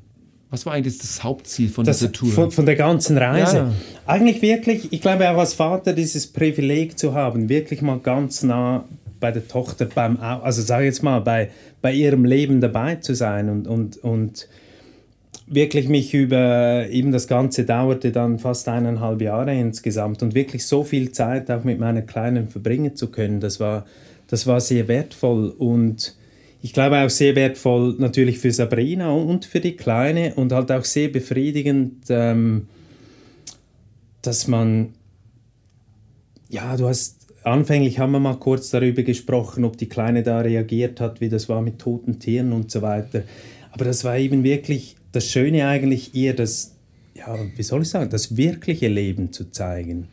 Was war eigentlich das Hauptziel von das, dieser Tour? Von, von, der ganzen Reise. Ja. Eigentlich wirklich, ich glaube auch als Vater dieses Privileg zu haben, wirklich mal ganz nah bei der Tochter, beim, also sage ich jetzt mal, bei, bei ihrem Leben dabei zu sein und, und, und wirklich mich über, eben das Ganze dauerte dann fast eineinhalb Jahre insgesamt und wirklich so viel Zeit auch mit meiner Kleinen verbringen zu können, das war, das war sehr wertvoll und ich glaube auch sehr wertvoll natürlich für Sabrina und für die Kleine und halt auch sehr befriedigend, ähm, dass man, ja, du hast, anfänglich haben wir mal kurz darüber gesprochen, ob die Kleine da reagiert hat, wie das war mit toten Tieren und so weiter. Aber das war eben wirklich das Schöne eigentlich ihr, das, ja, wie soll ich sagen, das wirkliche Leben zu zeigen.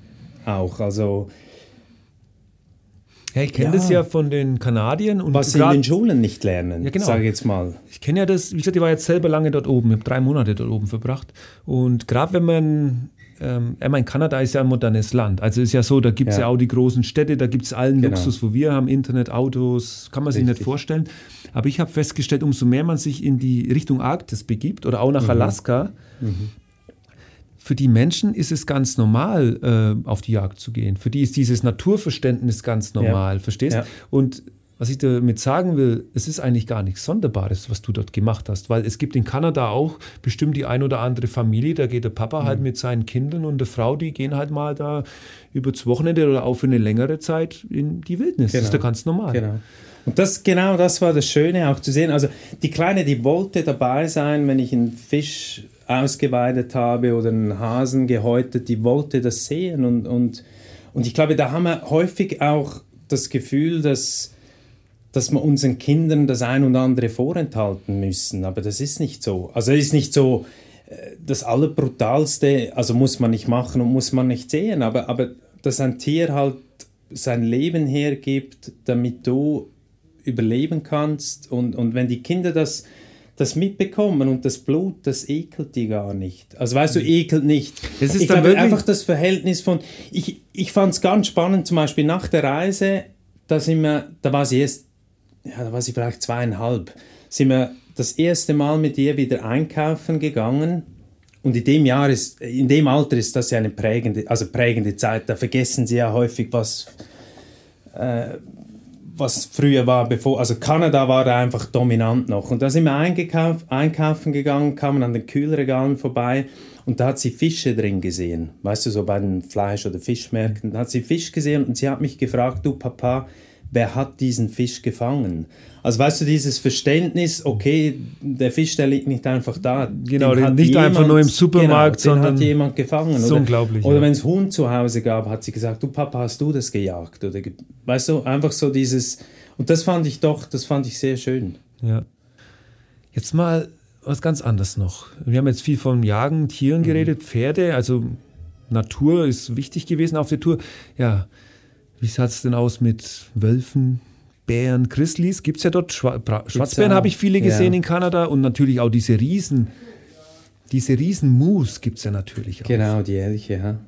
Auch, also ja, ich kenne ja. das ja von den Kanadiern. Und Was sie in den Schulen nicht lernen, ja, genau. sage ich jetzt mal. Ich kenne ja das, wie gesagt, ich war jetzt selber lange dort oben, ich habe drei Monate dort oben verbracht. Und gerade wenn man ähm, ich meine, Kanada ist ja ein modernes Land. Also ist ja so, da gibt es ja. ja. auch die großen Städte, da gibt es allen genau. Luxus, wo wir haben, Internet, Autos, kann man sich Richtig. nicht vorstellen. Aber ich habe festgestellt, umso mehr man sich in die Richtung Arktis begibt oder auch nach mhm. Alaska, mhm für die Menschen ist es ganz normal, äh, auf die Jagd zu gehen. Für die ist dieses Naturverständnis ganz normal, ja. verstehst? Ja. Und was ich damit sagen will, es ist eigentlich gar nichts Sonderbares, was du dort gemacht hast, weil es gibt in Kanada auch bestimmt die ein oder andere Familie, da geht der Papa halt mhm. halt mit seinen Kindern und der Frau, die gehen halt mal da über das Wochenende oder auch für eine längere Zeit in die Wildnis. Genau. Das ist ja genau. ganz normal. Genau. Und das genau das war das Schöne auch zu sehen. Also die Kleine, die wollte dabei sein, wenn ich einen Fisch ausgeweidet habe oder einen Hasen gehäutet, die wollte das sehen. Und, und, und ich glaube, da haben wir häufig auch das Gefühl, dass, dass wir unseren Kindern das ein und andere vorenthalten müssen. Aber das ist nicht so. Also es ist nicht so äh, das Allerbrutalste, also muss man nicht machen und muss man nicht sehen, aber, aber dass ein Tier halt sein Leben hergibt, damit du überleben kannst. Und, und wenn die Kinder das das mitbekommen und das Blut, das ekelt die gar nicht. Also weißt du, mhm. ekelt nicht. Das ist ich glaube einfach das Verhältnis von, ich, ich fand es ganz spannend, zum Beispiel nach der Reise, da sind wir, da war sie erst, ja, da war sie vielleicht zweieinhalb, sind wir das erste Mal mit ihr wieder einkaufen gegangen und in dem Jahr ist, in dem Alter ist das ja eine prägende, also prägende Zeit. Da vergessen sie ja häufig, was, äh, was früher war, bevor, also Kanada war da einfach dominant noch. Und da sind wir einkaufen gegangen, kamen an den Kühlregalen vorbei und da hat sie Fische drin gesehen. Weißt du, so bei den Fleisch- oder Fischmärkten. Da hat sie Fisch gesehen und sie hat mich gefragt, du Papa, wer hat diesen Fisch gefangen? Also weißt du, dieses Verständnis, okay, der Fisch, der liegt nicht einfach da. Genau, nicht jemand, einfach nur im Supermarkt, genau, sondern hat jemand gefangen. Oder, unglaublich. Oder ja. wenn es Huhn zu Hause gab, hat sie gesagt, du Papa, hast du das gejagt? Oder weißt du, einfach so dieses, und das fand ich doch, das fand ich sehr schön. Ja. Jetzt mal was ganz anderes noch. Wir haben jetzt viel von Jagen, Tieren mhm. geredet, Pferde, also Natur ist wichtig gewesen auf der Tour. Ja, wie sah es denn aus mit Wölfen, Bären, Grizzlies? Gibt es ja dort. Schwa Schwarzbären habe ich viele gesehen ja. in Kanada und natürlich auch diese Riesen. Diese Riesen-Moose gibt es ja natürlich auch. Genau, die Elche, ja.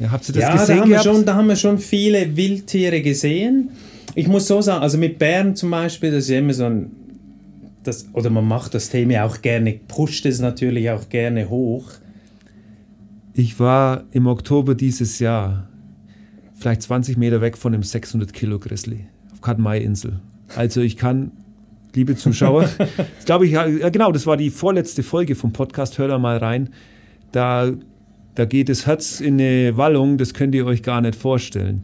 ja habt ihr das ja, gesehen? Da haben, wir schon, da haben wir schon viele Wildtiere gesehen. Ich muss so sagen, also mit Bären zum Beispiel, das ist ja immer so ein. Das, oder man macht das Thema auch gerne, pusht es natürlich auch gerne hoch. Ich war im Oktober dieses Jahr vielleicht 20 Meter weg von einem 600 Kilo Grizzly auf Katmai-Insel. Also ich kann, liebe Zuschauer, glaube ich, ja genau, das war die vorletzte Folge vom Podcast, hör da mal rein. Da, da geht das Herz in eine Wallung, das könnt ihr euch gar nicht vorstellen.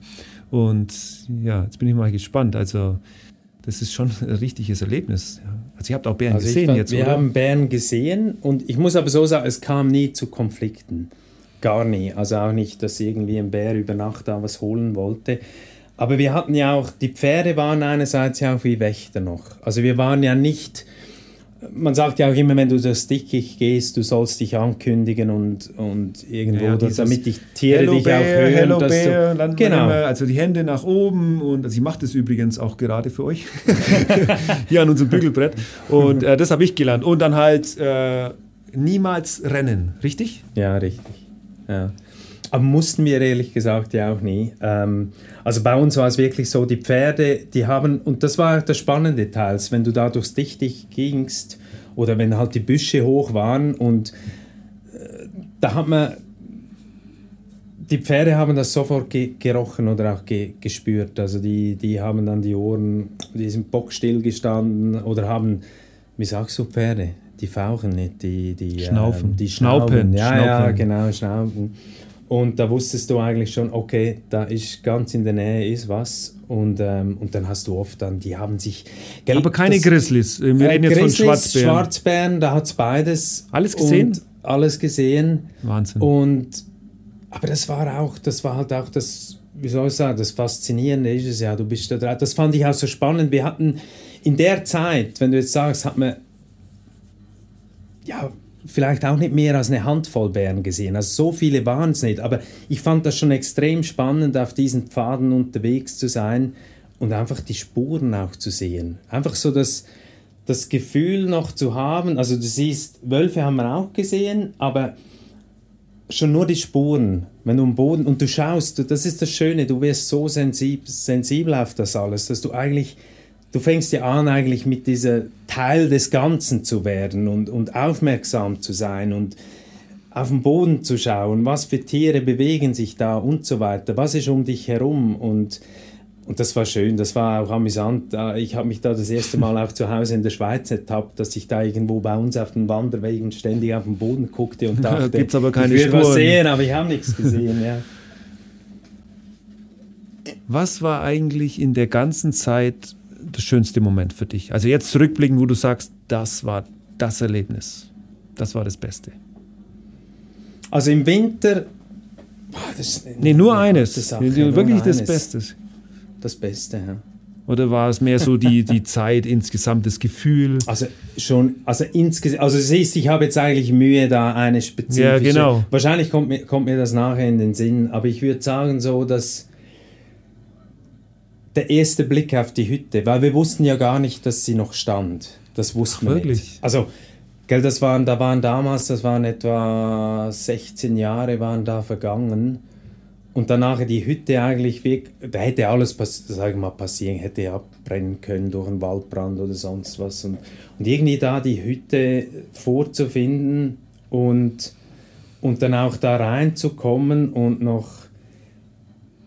Und ja, jetzt bin ich mal gespannt. Also das ist schon ein richtiges Erlebnis. Also ihr habt auch Bären also gesehen fand, jetzt, Wir oder? haben Bären gesehen und ich muss aber so sagen, es kam nie zu Konflikten. Gar nie. Also auch nicht, dass irgendwie ein Bär über Nacht da was holen wollte. Aber wir hatten ja auch, die Pferde waren einerseits ja auch wie Wächter noch. Also wir waren ja nicht, man sagt ja auch immer, wenn du das Dickicht gehst, du sollst dich ankündigen und, und irgendwo, ja, damit die Tiere Hello dich Bear, auch hören. Hello dass Bear, du, genau. Immer, also die Hände nach oben und also ich mache das übrigens auch gerade für euch, hier an unserem Bügelbrett. Und äh, das habe ich gelernt. Und dann halt äh, niemals rennen, richtig? Ja, richtig. Ja. Aber mussten wir ehrlich gesagt ja auch nie. Ähm, also bei uns war es wirklich so, die Pferde, die haben, und das war der spannende Teil, wenn du da durchs Dichtich gingst oder wenn halt die Büsche hoch waren und äh, da hat man, die Pferde haben das sofort ge gerochen oder auch ge gespürt. Also die, die haben dann die Ohren, die sind bockstill gestanden oder haben, wie sagst du Pferde? Die fauchen nicht, die, die Schnaufen. Äh, die Schnaupen. Schnauben. Ja, Schnaupen. ja, genau, Schnauben. Und da wusstest du eigentlich schon, okay, da ist ganz in der Nähe ist was. Und, ähm, und dann hast du oft dann, die haben sich. Gell, Aber keine das, Grizzlies. Wir reden jetzt Grizzlies, von Schwarzbären. Schwarzbären, da hat es beides. Alles gesehen? alles gesehen. Wahnsinn. Und, aber das war auch, das war halt auch das, wie soll ich sagen, das Faszinierende ist es ja, du bist da dran. Das fand ich auch so spannend. Wir hatten in der Zeit, wenn du jetzt sagst, hat man ja, vielleicht auch nicht mehr als eine Handvoll Bären gesehen. Also so viele waren es nicht. Aber ich fand das schon extrem spannend, auf diesen Pfaden unterwegs zu sein und einfach die Spuren auch zu sehen. Einfach so das, das Gefühl noch zu haben. Also du siehst, Wölfe haben wir auch gesehen, aber schon nur die Spuren, wenn du am Boden und du schaust, das ist das Schöne, du wirst so sensib, sensibel auf das alles, dass du eigentlich du fängst ja an, eigentlich mit dieser Teil des Ganzen zu werden und, und aufmerksam zu sein und auf den Boden zu schauen, was für Tiere bewegen sich da und so weiter, was ist um dich herum und und das war schön, das war auch amüsant. Ich habe mich da das erste Mal auch zu Hause in der Schweiz ertappt, dass ich da irgendwo bei uns auf den Wanderwegen ständig auf den Boden guckte und dachte, Gibt's aber keine ich will Spuren. was sehen, aber ich habe nichts gesehen. Ja. Was war eigentlich in der ganzen Zeit der schönste Moment für dich? Also jetzt zurückblicken, wo du sagst, das war das Erlebnis. Das war das Beste. Also im Winter. Boah, das, nee, nur eines. Das Sache, wirklich nur das eines. Beste. Das Beste, ja. Oder war es mehr so die, die Zeit, insgesamt das Gefühl? Also schon, also insgesamt, also siehst, ich habe jetzt eigentlich Mühe, da eine spezifische. Ja, genau. Wahrscheinlich kommt mir, kommt mir das nachher in den Sinn, aber ich würde sagen so, dass der erste Blick auf die Hütte, weil wir wussten ja gar nicht, dass sie noch stand. Das wussten Ach, wir nicht. Also, gell, das waren, da waren damals, das waren etwa 16 Jahre waren da vergangen. Und danach die Hütte eigentlich weg, da hätte alles sag mal, passieren, hätte abbrennen können durch einen Waldbrand oder sonst was. Und, und irgendwie da die Hütte vorzufinden und, und dann auch da reinzukommen und noch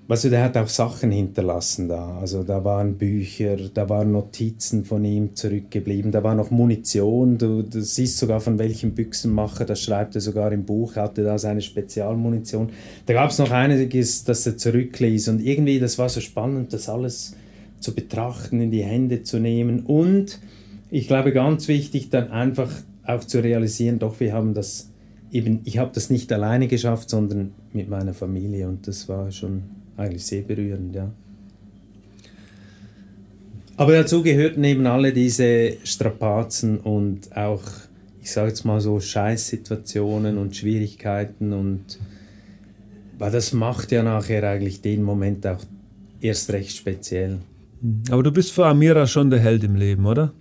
Weißt du, der hat auch Sachen hinterlassen da. Also da waren Bücher, da waren Notizen von ihm zurückgeblieben, da war noch Munition. Du, du siehst sogar von welchem Büchsenmacher, das schreibt er sogar im Buch, hatte da seine Spezialmunition. Da gab es noch einiges, das er zurückließ. Und irgendwie, das war so spannend, das alles zu betrachten, in die Hände zu nehmen. Und ich glaube, ganz wichtig, dann einfach auch zu realisieren, doch, wir haben das eben, ich habe das nicht alleine geschafft, sondern mit meiner Familie. Und das war schon eigentlich sehr berührend, ja. Aber dazu gehörten neben alle diese Strapazen und auch, ich sage jetzt mal so, Scheißsituationen und Schwierigkeiten und weil das macht ja nachher eigentlich den Moment auch erst recht speziell. Aber du bist für Amira schon der Held im Leben, oder?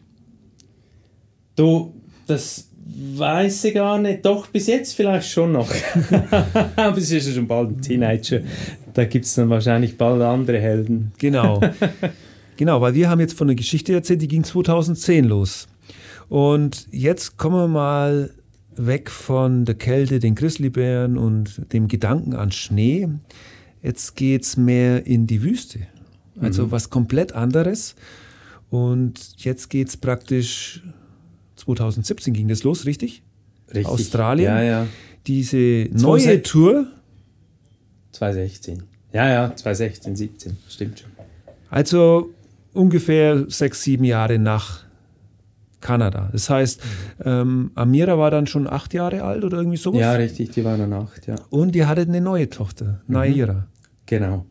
Du, das weiß ich gar nicht. Doch, bis jetzt vielleicht schon noch. Aber sie ist ja schon bald ein Teenager. Da gibt es dann wahrscheinlich bald andere Helden. Genau. genau, weil wir haben jetzt von einer Geschichte erzählt, die ging 2010 los. Und jetzt kommen wir mal weg von der Kälte, den Grizzlybären und dem Gedanken an Schnee. Jetzt geht es mehr in die Wüste. Also mhm. was komplett anderes. Und jetzt geht es praktisch 2017 ging das los, richtig? Richtig. Australien. Ja, ja. Diese neue 2016. Tour. 2016. Ja, ja, 2016, 17, stimmt schon. Also ungefähr sechs, sieben Jahre nach Kanada. Das heißt, mhm. ähm, Amira war dann schon acht Jahre alt oder irgendwie sowas? Ja, richtig, die war dann acht, ja. Und die hatte eine neue Tochter, mhm. Naira. Genau.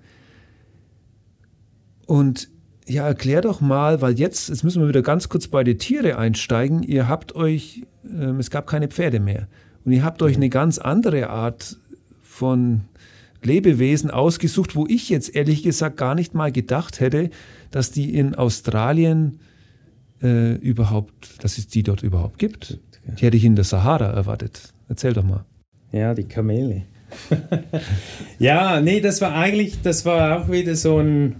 Und ja, erklär doch mal, weil jetzt, jetzt müssen wir wieder ganz kurz bei den Tiere einsteigen. Ihr habt euch, ähm, es gab keine Pferde mehr. Und ihr habt euch mhm. eine ganz andere Art von Lebewesen ausgesucht, wo ich jetzt ehrlich gesagt gar nicht mal gedacht hätte, dass die in Australien äh, überhaupt, dass es die dort überhaupt gibt. Die hätte ich in der Sahara erwartet. Erzähl doch mal. Ja, die Kamele. ja, nee, das war eigentlich, das war auch wieder so ein.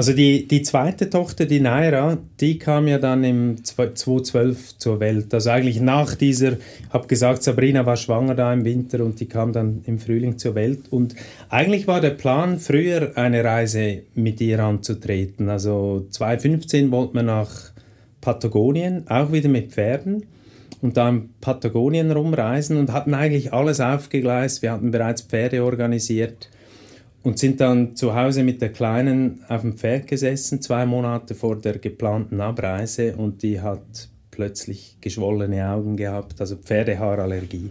Also die, die zweite Tochter, die Naira, die kam ja dann im 2012 zur Welt. Also eigentlich nach dieser, ich habe gesagt, Sabrina war schwanger da im Winter und die kam dann im Frühling zur Welt. Und eigentlich war der Plan, früher eine Reise mit ihr anzutreten. Also 2015 wollten wir nach Patagonien, auch wieder mit Pferden und da in Patagonien rumreisen und hatten eigentlich alles aufgegleist. Wir hatten bereits Pferde organisiert und sind dann zu Hause mit der Kleinen auf dem Pferd gesessen, zwei Monate vor der geplanten Abreise und die hat plötzlich geschwollene Augen gehabt, also Pferdehaarallergie.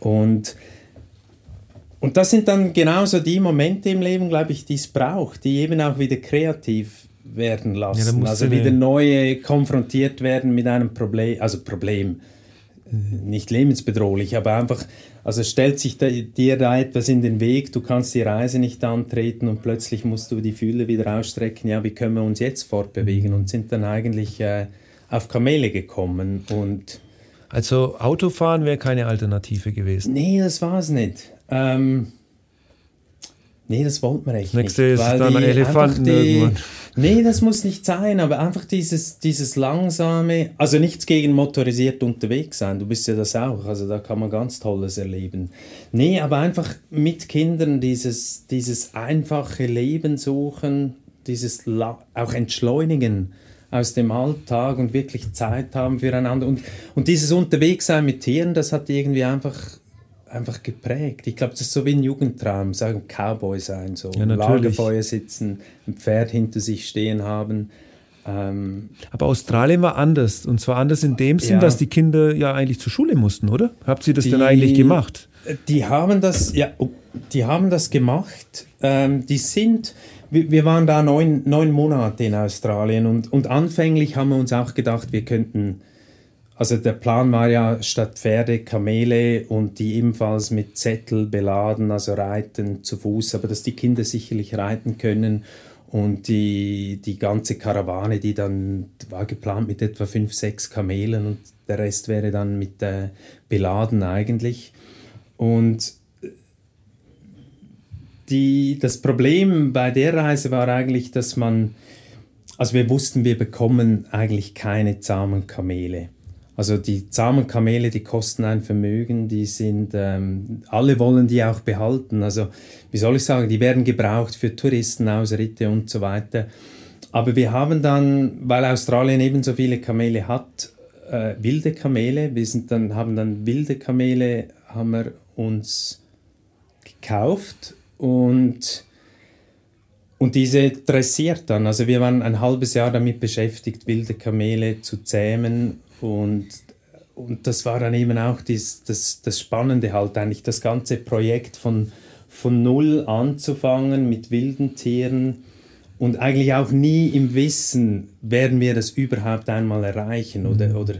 Und, und das sind dann genauso die Momente im Leben, glaube ich, die es braucht, die eben auch wieder kreativ werden lassen. Ja, also wieder neu konfrontiert werden mit einem Problem, also Problem, nicht lebensbedrohlich, aber einfach, also stellt sich dir da etwas in den Weg, du kannst die Reise nicht antreten und plötzlich musst du die Fühle wieder ausstrecken, ja, wie können wir uns jetzt fortbewegen und sind dann eigentlich äh, auf Kamele gekommen und also Autofahren wäre keine Alternative gewesen. Nee, das war es nicht. Ähm, Nee, das wollte man echt das nächste nicht. Ist dann ein Elefanten die, irgendwann. Nee, das muss nicht sein, aber einfach dieses, dieses langsame, also nichts gegen motorisiert unterwegs sein, du bist ja das auch, also da kann man ganz Tolles erleben. Nee, aber einfach mit Kindern dieses, dieses einfache Leben suchen, dieses auch entschleunigen aus dem Alltag und wirklich Zeit haben füreinander und, und dieses Unterwegssein mit Tieren, das hat irgendwie einfach einfach geprägt. Ich glaube, das ist so wie ein Jugendtraum, sagen Cowboy sein, so ja, Lagerfeuer sitzen, ein Pferd hinter sich stehen haben. Ähm, Aber Australien war anders. Und zwar anders in dem Sinn, ja. dass die Kinder ja eigentlich zur Schule mussten, oder? Habt ihr das die, denn eigentlich gemacht? Die haben das, ja, oh, die haben das gemacht. Ähm, die sind, wir, wir, waren da neun, neun Monate in Australien und, und anfänglich haben wir uns auch gedacht, wir könnten also der Plan war ja statt Pferde Kamele und die ebenfalls mit Zettel beladen, also reiten zu Fuß, aber dass die Kinder sicherlich reiten können und die, die ganze Karawane, die dann war geplant mit etwa fünf, sechs Kamelen und der Rest wäre dann mit äh, beladen eigentlich. Und die, das Problem bei der Reise war eigentlich, dass man, also wir wussten, wir bekommen eigentlich keine zahmen Kamele. Also die zahmen Kamele, die kosten ein Vermögen, die sind, ähm, alle wollen die auch behalten. Also wie soll ich sagen, die werden gebraucht für Touristen, Ausritte und so weiter. Aber wir haben dann, weil Australien ebenso viele Kamele hat, äh, wilde Kamele, wir sind dann, haben dann wilde Kamele, haben wir uns gekauft und und diese dressiert dann. Also wir waren ein halbes Jahr damit beschäftigt, wilde Kamele zu zähmen und, und das war dann eben auch dies, das, das Spannende halt eigentlich, das ganze Projekt von, von null anzufangen mit wilden Tieren und eigentlich auch nie im Wissen, werden wir das überhaupt einmal erreichen oder, mhm. oder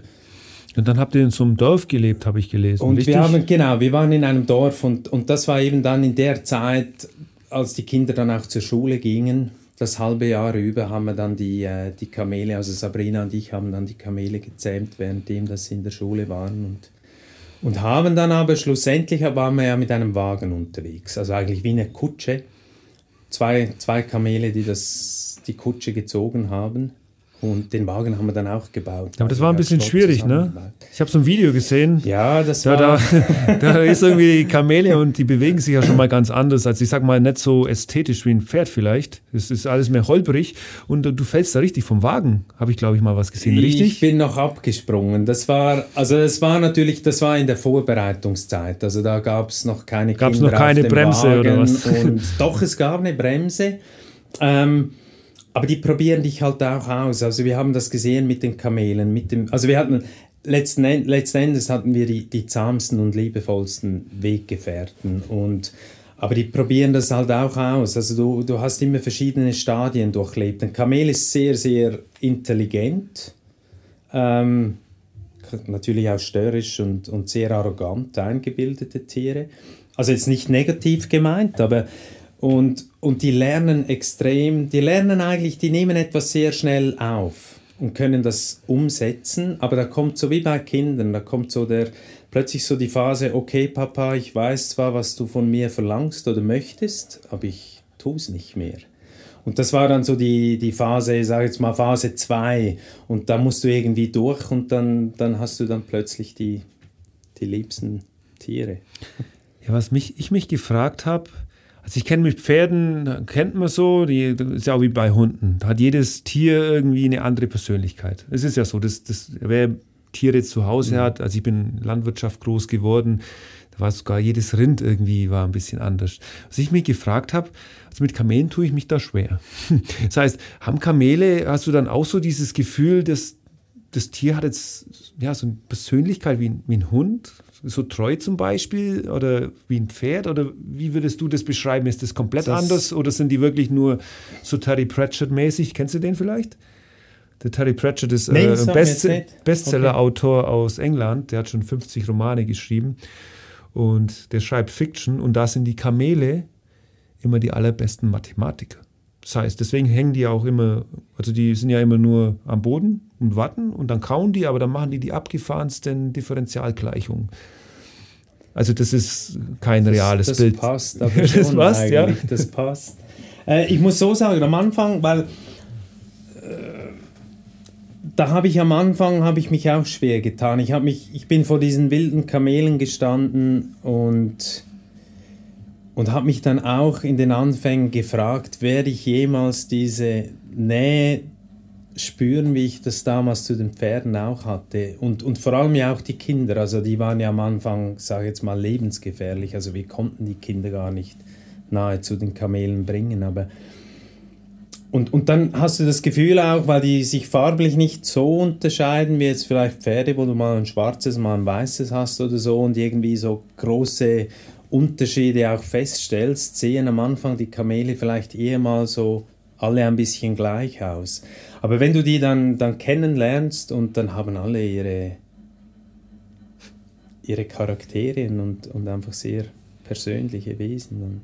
und dann habt ihr in so einem Dorf gelebt, habe ich gelesen. Und richtig? wir haben, genau, wir waren in einem Dorf und, und das war eben dann in der Zeit, als die Kinder dann auch zur Schule gingen das halbe Jahr über haben wir dann die, äh, die Kamele, also Sabrina und ich haben dann die Kamele gezähmt, währenddem das in der Schule waren und, und haben dann aber schlussendlich waren wir ja mit einem Wagen unterwegs, also eigentlich wie eine Kutsche, zwei, zwei Kamele, die das, die Kutsche gezogen haben und den Wagen haben wir dann auch gebaut. Aber das war ein bisschen schwierig, ne? Ich habe so ein Video gesehen. Ja, das da, war... Da, da ist irgendwie die Kamele und die bewegen sich ja schon mal ganz anders. Also ich sag mal, nicht so ästhetisch wie ein Pferd vielleicht. Es ist alles mehr holprig und du fällst da richtig vom Wagen. Habe ich, glaube ich, mal was gesehen, richtig? Ich bin noch abgesprungen. Das war, also das war natürlich, das war in der Vorbereitungszeit. Also da gab es noch keine Gab's Kinder noch keine Bremse Wagen oder was? Und doch, es gab eine Bremse. Ähm, aber die probieren dich halt auch aus. Also wir haben das gesehen mit den Kamelen, mit dem, also wir hatten letzten, letzten Endes hatten wir die, die zahmsten und liebevollsten Weggefährten und aber die probieren das halt auch aus. Also du, du hast immer verschiedene Stadien durchlebt. Ein Kamel ist sehr, sehr intelligent, ähm, natürlich auch störrisch und, und sehr arrogant eingebildete Tiere. Also jetzt nicht negativ gemeint, aber und, und die lernen extrem, die lernen eigentlich, die nehmen etwas sehr schnell auf. und können das umsetzen, aber da kommt so wie bei Kindern, da kommt so der plötzlich so die Phase, okay Papa, ich weiß zwar, was du von mir verlangst oder möchtest, aber ich tue es nicht mehr. Und das war dann so die, die Phase, ich sage jetzt mal Phase 2 und da musst du irgendwie durch und dann, dann hast du dann plötzlich die, die liebsten Tiere. Ja, was mich, ich mich gefragt habe, also ich kenne mit Pferden, kennt man so, die ist ja auch wie bei Hunden. Da hat jedes Tier irgendwie eine andere Persönlichkeit. Es ist ja so, dass, dass wer Tiere zu Hause mhm. hat, also ich bin Landwirtschaft groß geworden, da war sogar jedes Rind irgendwie war ein bisschen anders. Was ich mich gefragt habe, also mit Kamelen tue ich mich da schwer. Das heißt, haben Kamele, hast du dann auch so dieses Gefühl, dass das Tier hat jetzt ja so eine Persönlichkeit wie, wie ein Hund, so treu zum Beispiel oder wie ein Pferd? Oder wie würdest du das beschreiben? Ist das komplett das anders oder sind die wirklich nur so Terry Pratchett-mäßig? Kennst du den vielleicht? Der Terry Pratchett ist nee, äh, Best Bestseller-Autor okay. aus England. Der hat schon 50 Romane geschrieben und der schreibt Fiction und da sind die Kamele immer die allerbesten Mathematiker. Das heißt, deswegen hängen die auch immer, also die sind ja immer nur am Boden und warten und dann kauen die, aber dann machen die die abgefahrensten Differentialgleichungen. Also das ist kein das, reales das Bild. Passt, aber das passt, ja. Das passt. Äh, ich muss so sagen, am Anfang, weil äh, da habe ich am Anfang habe ich mich auch schwer getan. Ich habe mich, ich bin vor diesen wilden Kamelen gestanden und und habe mich dann auch in den Anfängen gefragt, werde ich jemals diese Nähe spüren, wie ich das damals zu den Pferden auch hatte. Und, und vor allem ja auch die Kinder, also die waren ja am Anfang, sage ich jetzt mal, lebensgefährlich. Also wir konnten die Kinder gar nicht nahe zu den Kamelen bringen. Aber und, und dann hast du das Gefühl auch, weil die sich farblich nicht so unterscheiden wie jetzt vielleicht Pferde, wo du mal ein schwarzes, mal ein weißes hast oder so und irgendwie so große Unterschiede auch feststellst, sehen am Anfang die Kamele vielleicht eher mal so alle ein bisschen gleich aus. Aber wenn du die dann, dann kennenlernst und dann haben alle ihre, ihre Charaktere und, und einfach sehr persönliche Wesen. Dann.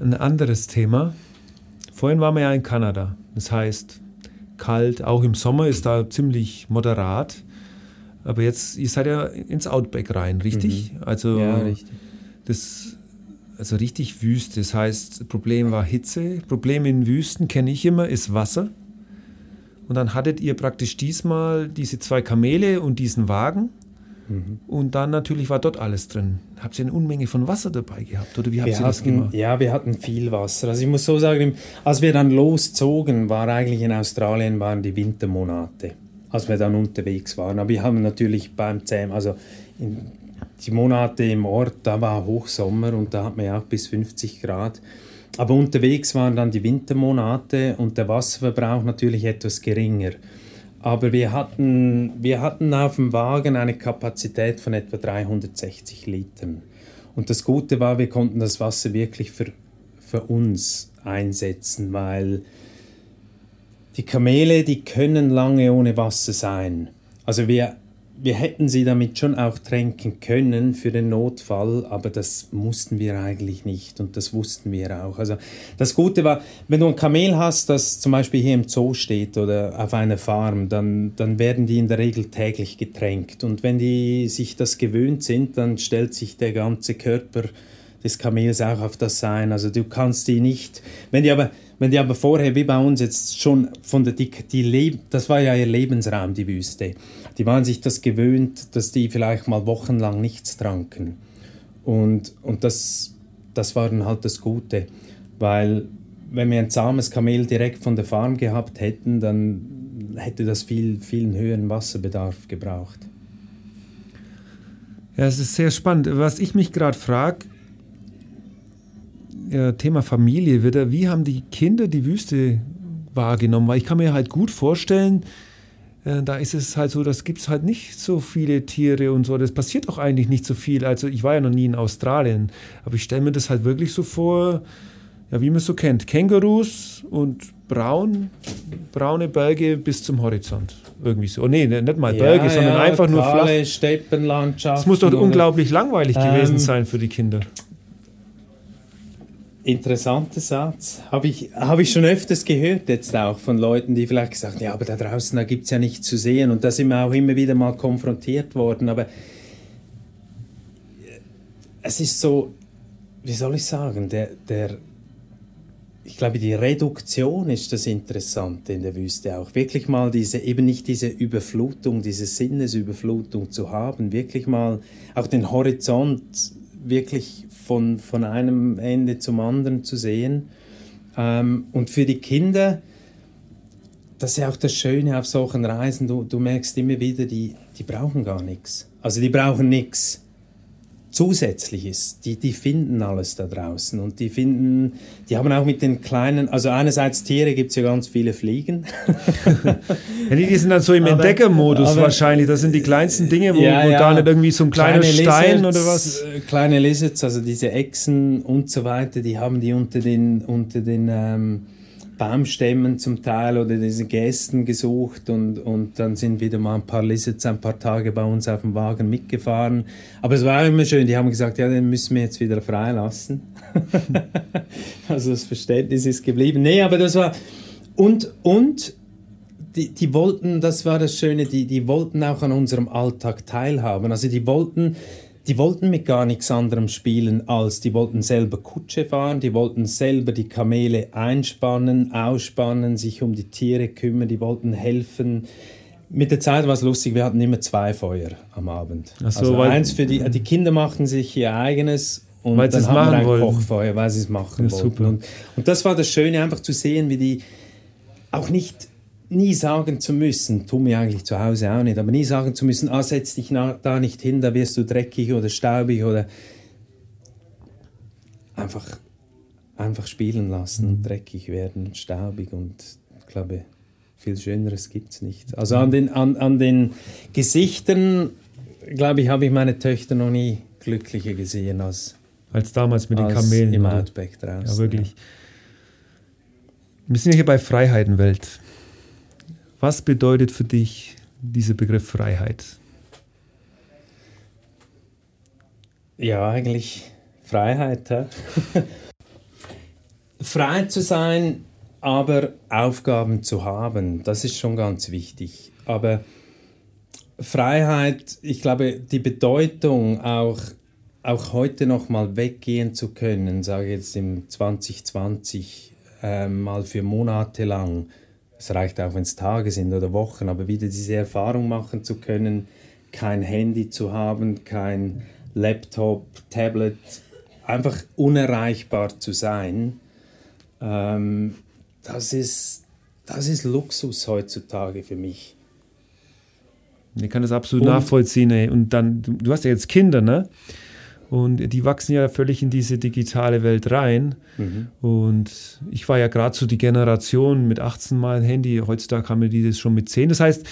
Ein anderes Thema. Vorhin waren wir ja in Kanada. Das heißt, kalt, auch im Sommer ist da ziemlich moderat. Aber jetzt, ihr seid ja ins Outback rein, richtig? Mhm. Also, ja, richtig. Das, also richtig Wüste. Das heißt, Problem war Hitze. Problem in Wüsten kenne ich immer, ist Wasser. Und dann hattet ihr praktisch diesmal diese zwei Kamele und diesen Wagen. Mhm. Und dann natürlich war dort alles drin. Habt ihr eine Unmenge von Wasser dabei gehabt? Oder wie habt wir ihr das gemacht? Ja, wir hatten viel Wasser. Also ich muss so sagen, als wir dann loszogen, war eigentlich in Australien waren die Wintermonate als wir dann unterwegs waren. Aber wir haben natürlich beim Zähmen, also in, die Monate im Ort, da war Hochsommer und da hat man ja auch bis 50 Grad. Aber unterwegs waren dann die Wintermonate und der Wasserverbrauch natürlich etwas geringer. Aber wir hatten, wir hatten auf dem Wagen eine Kapazität von etwa 360 Litern. Und das Gute war, wir konnten das Wasser wirklich für, für uns einsetzen, weil die Kamele, die können lange ohne Wasser sein. Also wir, wir hätten sie damit schon auch tränken können für den Notfall, aber das mussten wir eigentlich nicht und das wussten wir auch. Also das Gute war, wenn du ein Kamel hast, das zum Beispiel hier im Zoo steht oder auf einer Farm, dann, dann werden die in der Regel täglich getränkt und wenn die sich das gewöhnt sind, dann stellt sich der ganze Körper des Kamels auch auf das ein. Also du kannst die nicht, wenn die aber wenn die aber vorher, wie bei uns jetzt schon von der, die, die Leb das war ja ihr Lebensraum, die Wüste. Die waren sich das gewöhnt, dass die vielleicht mal wochenlang nichts tranken. Und, und das, das war dann halt das Gute, weil wenn wir ein zahmes Kamel direkt von der Farm gehabt hätten, dann hätte das viel, viel höheren Wasserbedarf gebraucht. Ja, es ist sehr spannend. Was ich mich gerade frage, Thema Familie wieder. Wie haben die Kinder die Wüste wahrgenommen? Weil ich kann mir halt gut vorstellen, da ist es halt so, das gibt es halt nicht so viele Tiere und so. Das passiert auch eigentlich nicht so viel. Also ich war ja noch nie in Australien, aber ich stelle mir das halt wirklich so vor, ja, wie man es so kennt. Kängurus und braun, braune Berge bis zum Horizont. Irgendwie so. Oh, nee, nicht mal Berge, ja, sondern ja, einfach nur flach. Steppenlandschaft. Es muss doch unglaublich langweilig ähm, gewesen sein für die Kinder. Interessanter Satz. Habe ich, hab ich schon öfters gehört, jetzt auch von Leuten, die vielleicht gesagt haben, ja, aber da draußen, da gibt es ja nichts zu sehen. Und da sind wir auch immer wieder mal konfrontiert worden. Aber es ist so, wie soll ich sagen, der, der, ich glaube, die Reduktion ist das Interessante in der Wüste auch. Wirklich mal diese, eben nicht diese Überflutung, diese Sinnesüberflutung zu haben, wirklich mal auch den Horizont wirklich von, von einem Ende zum anderen zu sehen. Ähm, und für die Kinder, das ist ja auch das Schöne auf solchen Reisen, du, du merkst immer wieder, die, die brauchen gar nichts. Also die brauchen nichts Zusätzliches. Die, die finden alles da draußen und die finden, die haben auch mit den kleinen, also einerseits Tiere gibt es ja ganz viele Fliegen. ja, die sind dann so im Entdeckermodus wahrscheinlich. Das sind die kleinsten Dinge, wo, ja, wo ja, gar nicht irgendwie so ein kleiner Stein Lizards, oder was. Äh, kleine Lizards, also diese Echsen und so weiter, die haben die unter den, unter den ähm, Baumstämmen zum Teil oder diese Gästen gesucht und, und dann sind wieder mal ein paar Lizards ein paar Tage bei uns auf dem Wagen mitgefahren. Aber es war immer schön, die haben gesagt, ja, den müssen wir jetzt wieder freilassen. also das Verständnis ist geblieben. Nee, aber das war... Und, und die, die wollten, das war das Schöne, die, die wollten auch an unserem Alltag teilhaben. Also die wollten die wollten mit gar nichts anderem spielen, als die wollten selber Kutsche fahren, die wollten selber die Kamele einspannen, ausspannen, sich um die Tiere kümmern, die wollten helfen. Mit der Zeit war es lustig, wir hatten immer zwei Feuer am Abend. So, also eins für die, die Kinder machten sich ihr eigenes und weil dann haben wir ein wollen. Kochfeuer, weil sie es machen ja, wollten. Und, und das war das Schöne, einfach zu sehen, wie die auch nicht nie sagen zu müssen, tun wir eigentlich zu Hause auch nicht, aber nie sagen zu müssen, ah, setz dich da nicht hin, da wirst du dreckig oder staubig oder einfach, einfach spielen lassen und dreckig werden und staubig und ich glaube, viel Schöneres gibt es nicht. Also an den, an, an den Gesichtern, glaube ich, habe ich meine Töchter noch nie glücklicher gesehen als, als damals mit den Kamelen. Im Outback draußen. Ja, wirklich. Wir sind hier bei Freiheitenwelt. Was bedeutet für dich dieser Begriff Freiheit? Ja, eigentlich Freiheit. Ja? Frei zu sein, aber Aufgaben zu haben, das ist schon ganz wichtig. Aber Freiheit, ich glaube, die Bedeutung auch, auch heute noch mal weggehen zu können, sage ich jetzt im 2020, äh, mal für Monate lang, es reicht auch, wenn es Tage sind oder Wochen, aber wieder diese Erfahrung machen zu können, kein Handy zu haben, kein Laptop, Tablet, einfach unerreichbar zu sein, ähm, das, ist, das ist Luxus heutzutage für mich. Ich kann das absolut und, nachvollziehen. Ey. Und dann, du hast ja jetzt Kinder, ne? Und die wachsen ja völlig in diese digitale Welt rein. Mhm. Und ich war ja gerade so die Generation mit 18 Mal Handy. Heutzutage haben wir die das schon mit 10. Das heißt,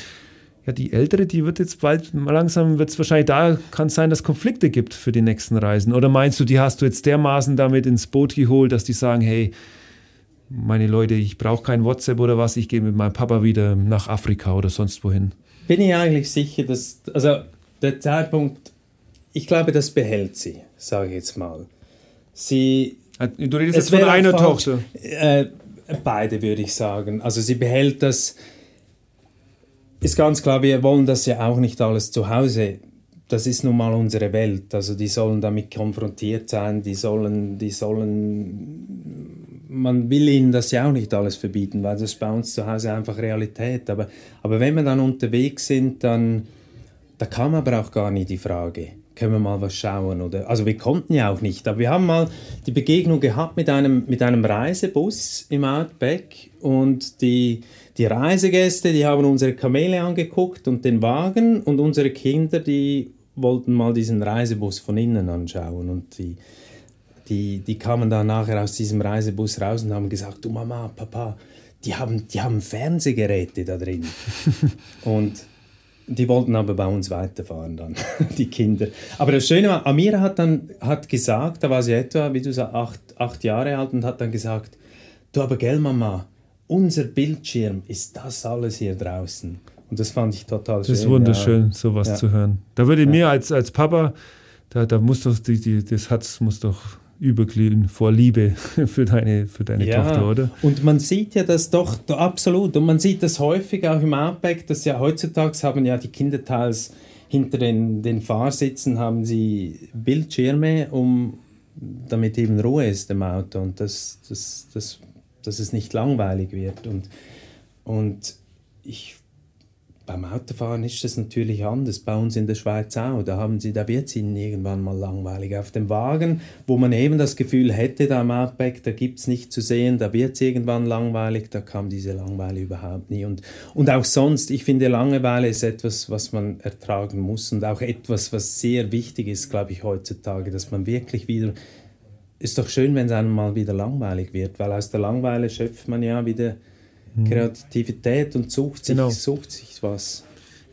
ja, die Ältere, die wird jetzt bald langsam, wird es wahrscheinlich da, kann es sein, dass es Konflikte gibt für die nächsten Reisen. Oder meinst du, die hast du jetzt dermaßen damit ins Boot geholt, dass die sagen, hey, meine Leute, ich brauche kein WhatsApp oder was, ich gehe mit meinem Papa wieder nach Afrika oder sonst wohin? Bin ich eigentlich sicher, dass, also der Zeitpunkt ich glaube, das behält sie, sage ich jetzt mal. Sie, du redest jetzt von einer falsch, Tochter? Äh, beide würde ich sagen. Also sie behält das, ist ganz klar, wir wollen das ja auch nicht alles zu Hause. Das ist nun mal unsere Welt. Also die sollen damit konfrontiert sein, die sollen, die sollen, man will ihnen das ja auch nicht alles verbieten, weil das ist bei uns zu Hause einfach Realität. Aber, aber wenn wir dann unterwegs sind, dann, da kam aber auch gar nicht die Frage können wir mal was schauen oder also wir konnten ja auch nicht, aber wir haben mal die Begegnung gehabt mit einem mit einem Reisebus im Outback und die die Reisegäste, die haben unsere Kamele angeguckt und den Wagen und unsere Kinder, die wollten mal diesen Reisebus von innen anschauen und die die, die kamen dann nachher aus diesem Reisebus raus und haben gesagt, du Mama, Papa, die haben, die haben Fernsehgeräte da drin. und die wollten aber bei uns weiterfahren dann, die Kinder. Aber das Schöne war, Amira hat dann hat gesagt, da war sie etwa, wie du sagst, acht, acht Jahre alt und hat dann gesagt, du aber gell Mama, unser Bildschirm ist das alles hier draußen. Und das fand ich total schön. Das ist wunderschön, ja. sowas ja. zu hören. Da würde ja. mir als, als Papa, da, da muss doch, die, die, das Herz muss doch überglühen vor Liebe für deine, für deine ja, Tochter, oder? Und man sieht ja das doch, absolut. Und man sieht das häufig auch im Outback, dass ja heutzutage haben ja die Kinder teils hinter den, den Fahrsitzen haben sie Bildschirme, um damit eben Ruhe ist im Auto und dass, dass, dass, dass es nicht langweilig wird. Und, und ich beim Autofahren ist das natürlich anders. Bei uns in der Schweiz auch. Da, haben sie, da wird es ihnen irgendwann mal langweilig. Auf dem Wagen, wo man eben das Gefühl hätte, da am Outback, da gibt es nichts zu sehen, da wird es irgendwann langweilig, da kam diese Langeweile überhaupt nie. Und, und auch sonst, ich finde, Langeweile ist etwas, was man ertragen muss und auch etwas, was sehr wichtig ist, glaube ich, heutzutage, dass man wirklich wieder ist doch schön, wenn es einem mal wieder langweilig wird, weil aus der Langeweile schöpft man ja wieder. Kreativität und sucht sich, genau. sucht sich was.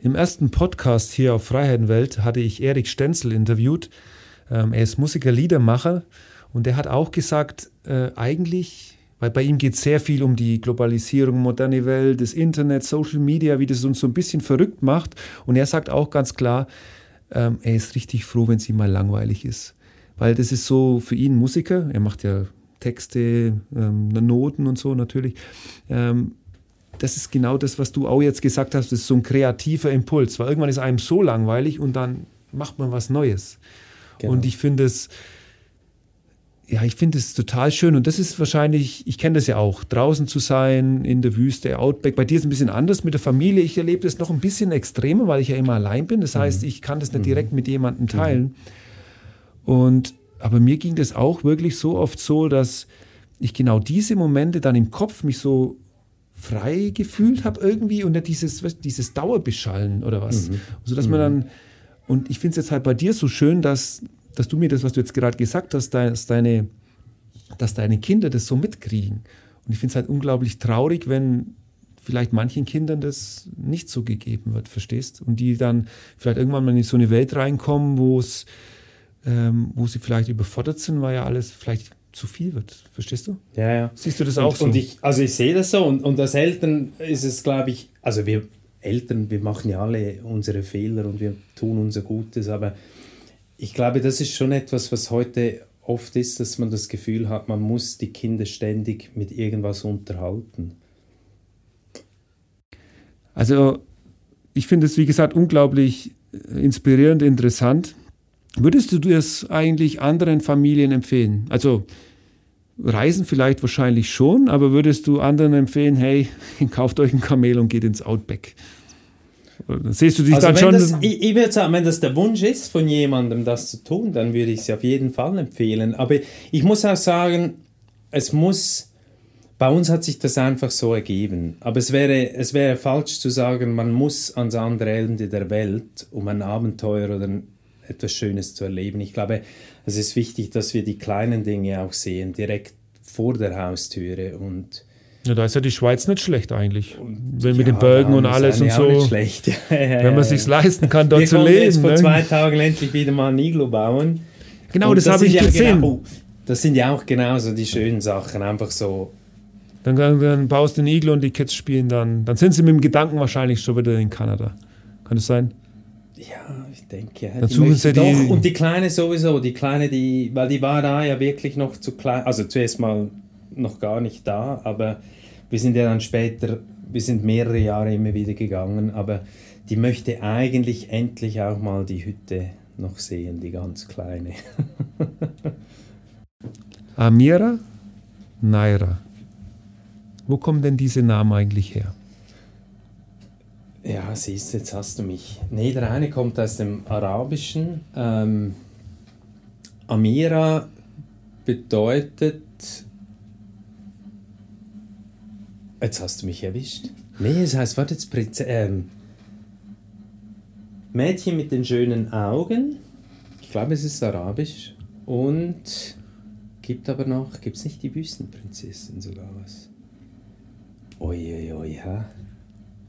Im ersten Podcast hier auf Freiheitenwelt hatte ich Erik Stenzel interviewt. Ähm, er ist Musiker, Liedermacher und er hat auch gesagt, äh, eigentlich, weil bei ihm geht es sehr viel um die Globalisierung, moderne Welt, das Internet, Social Media, wie das uns so ein bisschen verrückt macht. Und er sagt auch ganz klar, ähm, er ist richtig froh, wenn es ihm mal langweilig ist. Weil das ist so für ihn Musiker, er macht ja Texte, ähm, Noten und so natürlich. Ähm, das ist genau das, was du auch jetzt gesagt hast, das ist so ein kreativer Impuls, weil irgendwann ist einem so langweilig und dann macht man was Neues. Genau. Und ich finde es, ja, ich finde es total schön und das ist wahrscheinlich, ich kenne das ja auch, draußen zu sein, in der Wüste, Outback. Bei dir ist es ein bisschen anders mit der Familie. Ich erlebe das noch ein bisschen extremer, weil ich ja immer allein bin. Das heißt, mhm. ich kann das nicht direkt mhm. mit jemandem teilen. Mhm. Und aber mir ging das auch wirklich so oft so, dass ich genau diese Momente dann im Kopf mich so frei gefühlt habe irgendwie und nicht dieses, dieses Dauerbeschallen oder was. Mhm. Also dass man mhm. dann, und ich finde es jetzt halt bei dir so schön, dass, dass du mir das, was du jetzt gerade gesagt hast, dass deine, dass deine Kinder das so mitkriegen. Und ich finde es halt unglaublich traurig, wenn vielleicht manchen Kindern das nicht so gegeben wird, verstehst? Und die dann vielleicht irgendwann mal in so eine Welt reinkommen, wo es ähm, wo sie vielleicht überfordert sind, weil ja alles vielleicht zu viel wird. Verstehst du? Ja, ja. Siehst du das auch und, so? Und ich, also ich sehe das so und, und als Eltern ist es, glaube ich, also wir Eltern, wir machen ja alle unsere Fehler und wir tun unser Gutes, aber ich glaube, das ist schon etwas, was heute oft ist, dass man das Gefühl hat, man muss die Kinder ständig mit irgendwas unterhalten. Also ich finde es, wie gesagt, unglaublich inspirierend, interessant. Würdest du das eigentlich anderen Familien empfehlen? Also Reisen vielleicht wahrscheinlich schon, aber würdest du anderen empfehlen, hey, kauft euch ein Kamel und geht ins Outback? Siehst du dich also dann schon? Das, ich, ich würde sagen, wenn das der Wunsch ist von jemandem, das zu tun, dann würde ich es auf jeden Fall empfehlen. Aber ich muss auch sagen, es muss, bei uns hat sich das einfach so ergeben. Aber es wäre, es wäre falsch zu sagen, man muss ans andere Ende der Welt, um ein Abenteuer oder ein etwas Schönes zu erleben. Ich glaube, es ist wichtig, dass wir die kleinen Dinge auch sehen, direkt vor der Haustüre und ja, da ist ja die Schweiz nicht schlecht eigentlich. Wenn ja, mit den Bergen und alles und so. Nicht schlecht. ja, ja, Wenn man sich leisten kann, dort wir zu leben. jetzt vor ne? zwei Tagen endlich wieder mal ein Iglo bauen. Genau, und das, das habe ich gesehen. Genau, das sind ja auch genauso die schönen Sachen, einfach so. Dann, dann baust du den Iglo und die Kids spielen dann. Dann sind sie mit dem Gedanken wahrscheinlich schon wieder in Kanada. Kann das sein? Ja, denke. Dann suchen sie die. Und die Kleine sowieso, die Kleine, die, weil die war da ja wirklich noch zu klein, also zuerst mal noch gar nicht da, aber wir sind ja dann später, wir sind mehrere Jahre immer wieder gegangen, aber die möchte eigentlich endlich auch mal die Hütte noch sehen, die ganz kleine. Amira Naira. Wo kommen denn diese Namen eigentlich her? Ja, siehst du, jetzt hast du mich. Nee, der eine kommt aus dem Arabischen. Ähm, Amira bedeutet. Jetzt hast du mich erwischt. Nee, es heißt, warte jetzt, Prinze, ähm, Mädchen mit den schönen Augen. Ich glaube, es ist arabisch. Und gibt aber noch, gibt es nicht die Wüstenprinzessin sogar was? Uiuiui, ui, ui, ha?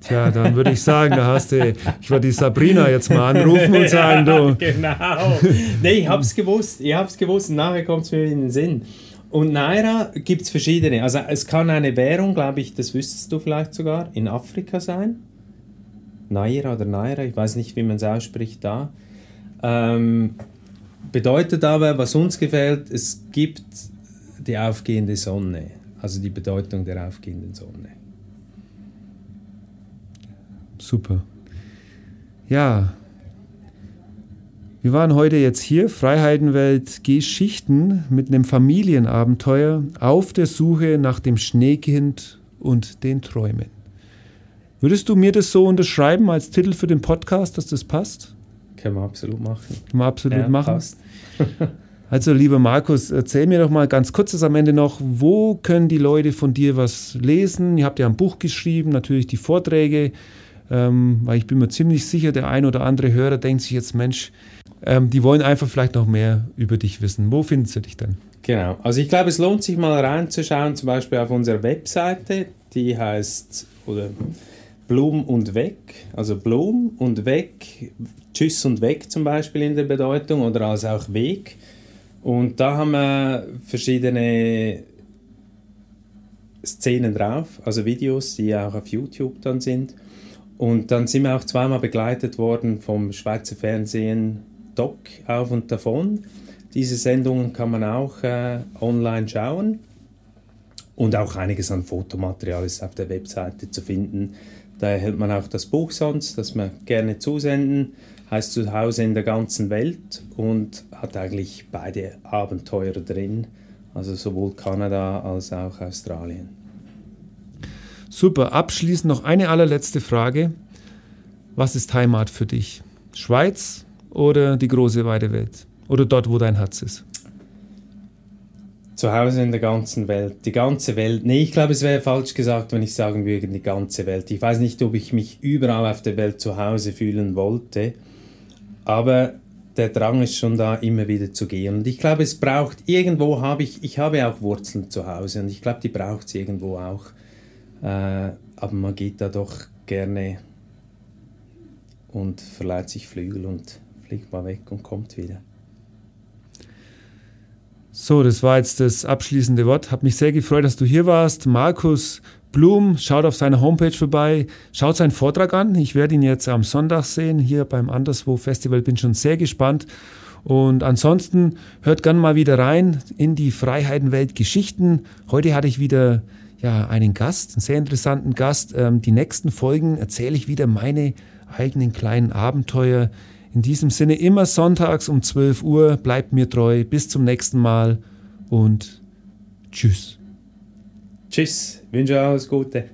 Tja, dann würde ich sagen, da hast du, ich würde die Sabrina jetzt mal anrufen und sagen, du. genau. Nee, ich hab's gewusst, ich hab's gewusst und nachher kommt es mir in den Sinn. Und Naira gibt es verschiedene. Also es kann eine Währung, glaube ich, das wüsstest du vielleicht sogar, in Afrika sein. Naira oder Naira, ich weiß nicht, wie man es ausspricht da. Ähm, bedeutet aber, was uns gefällt, es gibt die aufgehende Sonne, also die Bedeutung der aufgehenden Sonne. Super. Ja, wir waren heute jetzt hier, Freiheitenwelt Geschichten, mit einem Familienabenteuer auf der Suche nach dem Schneekind und den Träumen. Würdest du mir das so unterschreiben als Titel für den Podcast, dass das passt? Können wir absolut machen. Können wir absolut ja, machen. Passt. also, lieber Markus, erzähl mir doch mal ganz kurz das am Ende noch, wo können die Leute von dir was lesen? Ihr habt ja ein Buch geschrieben, natürlich die Vorträge, ähm, weil ich bin mir ziemlich sicher, der ein oder andere Hörer denkt sich jetzt, Mensch, ähm, die wollen einfach vielleicht noch mehr über dich wissen. Wo finden sie dich denn? Genau, also ich glaube, es lohnt sich mal reinzuschauen, zum Beispiel auf unserer Webseite, die heißt oder Blum und Weg, also Blum und Weg, Tschüss und Weg zum Beispiel in der Bedeutung oder also auch Weg. Und da haben wir verschiedene Szenen drauf, also Videos, die auch auf YouTube dann sind. Und dann sind wir auch zweimal begleitet worden vom Schweizer Fernsehen Doc auf und davon. Diese Sendungen kann man auch äh, online schauen. Und auch einiges an Fotomaterial ist auf der Webseite zu finden. Da erhält man auch das Buch sonst, das wir gerne zusenden. Heißt zu Hause in der ganzen Welt und hat eigentlich beide Abenteuer drin. Also sowohl Kanada als auch Australien. Super. Abschließend noch eine allerletzte Frage. Was ist Heimat für dich? Schweiz, oder die große weite Welt? Oder dort, wo dein Herz ist? Zu Hause in der ganzen Welt. Die ganze Welt. Nee, ich glaube, es wäre falsch gesagt, wenn ich sagen würde, die ganze Welt. Ich weiß nicht, ob ich mich überall auf der Welt zu Hause fühlen wollte, aber der Drang ist schon da, immer wieder zu gehen. Und ich glaube, es braucht, irgendwo habe ich, ich habe auch Wurzeln zu Hause und ich glaube, die braucht es irgendwo auch. Äh, aber man geht da doch gerne und verleiht sich Flügel und fliegt mal weg und kommt wieder. So, das war jetzt das abschließende Wort. Hat mich sehr gefreut, dass du hier warst. Markus Blum, schaut auf seiner Homepage vorbei, schaut seinen Vortrag an. Ich werde ihn jetzt am Sonntag sehen, hier beim Anderswo Festival. Bin schon sehr gespannt. Und ansonsten hört gern mal wieder rein in die Freiheitenwelt Geschichten. Heute hatte ich wieder ja, einen Gast, einen sehr interessanten Gast. Ähm, die nächsten Folgen erzähle ich wieder meine eigenen kleinen Abenteuer in diesem Sinne immer sonntags um 12 Uhr. Bleibt mir treu. Bis zum nächsten Mal und tschüss. Tschüss. Wünsche alles Gute.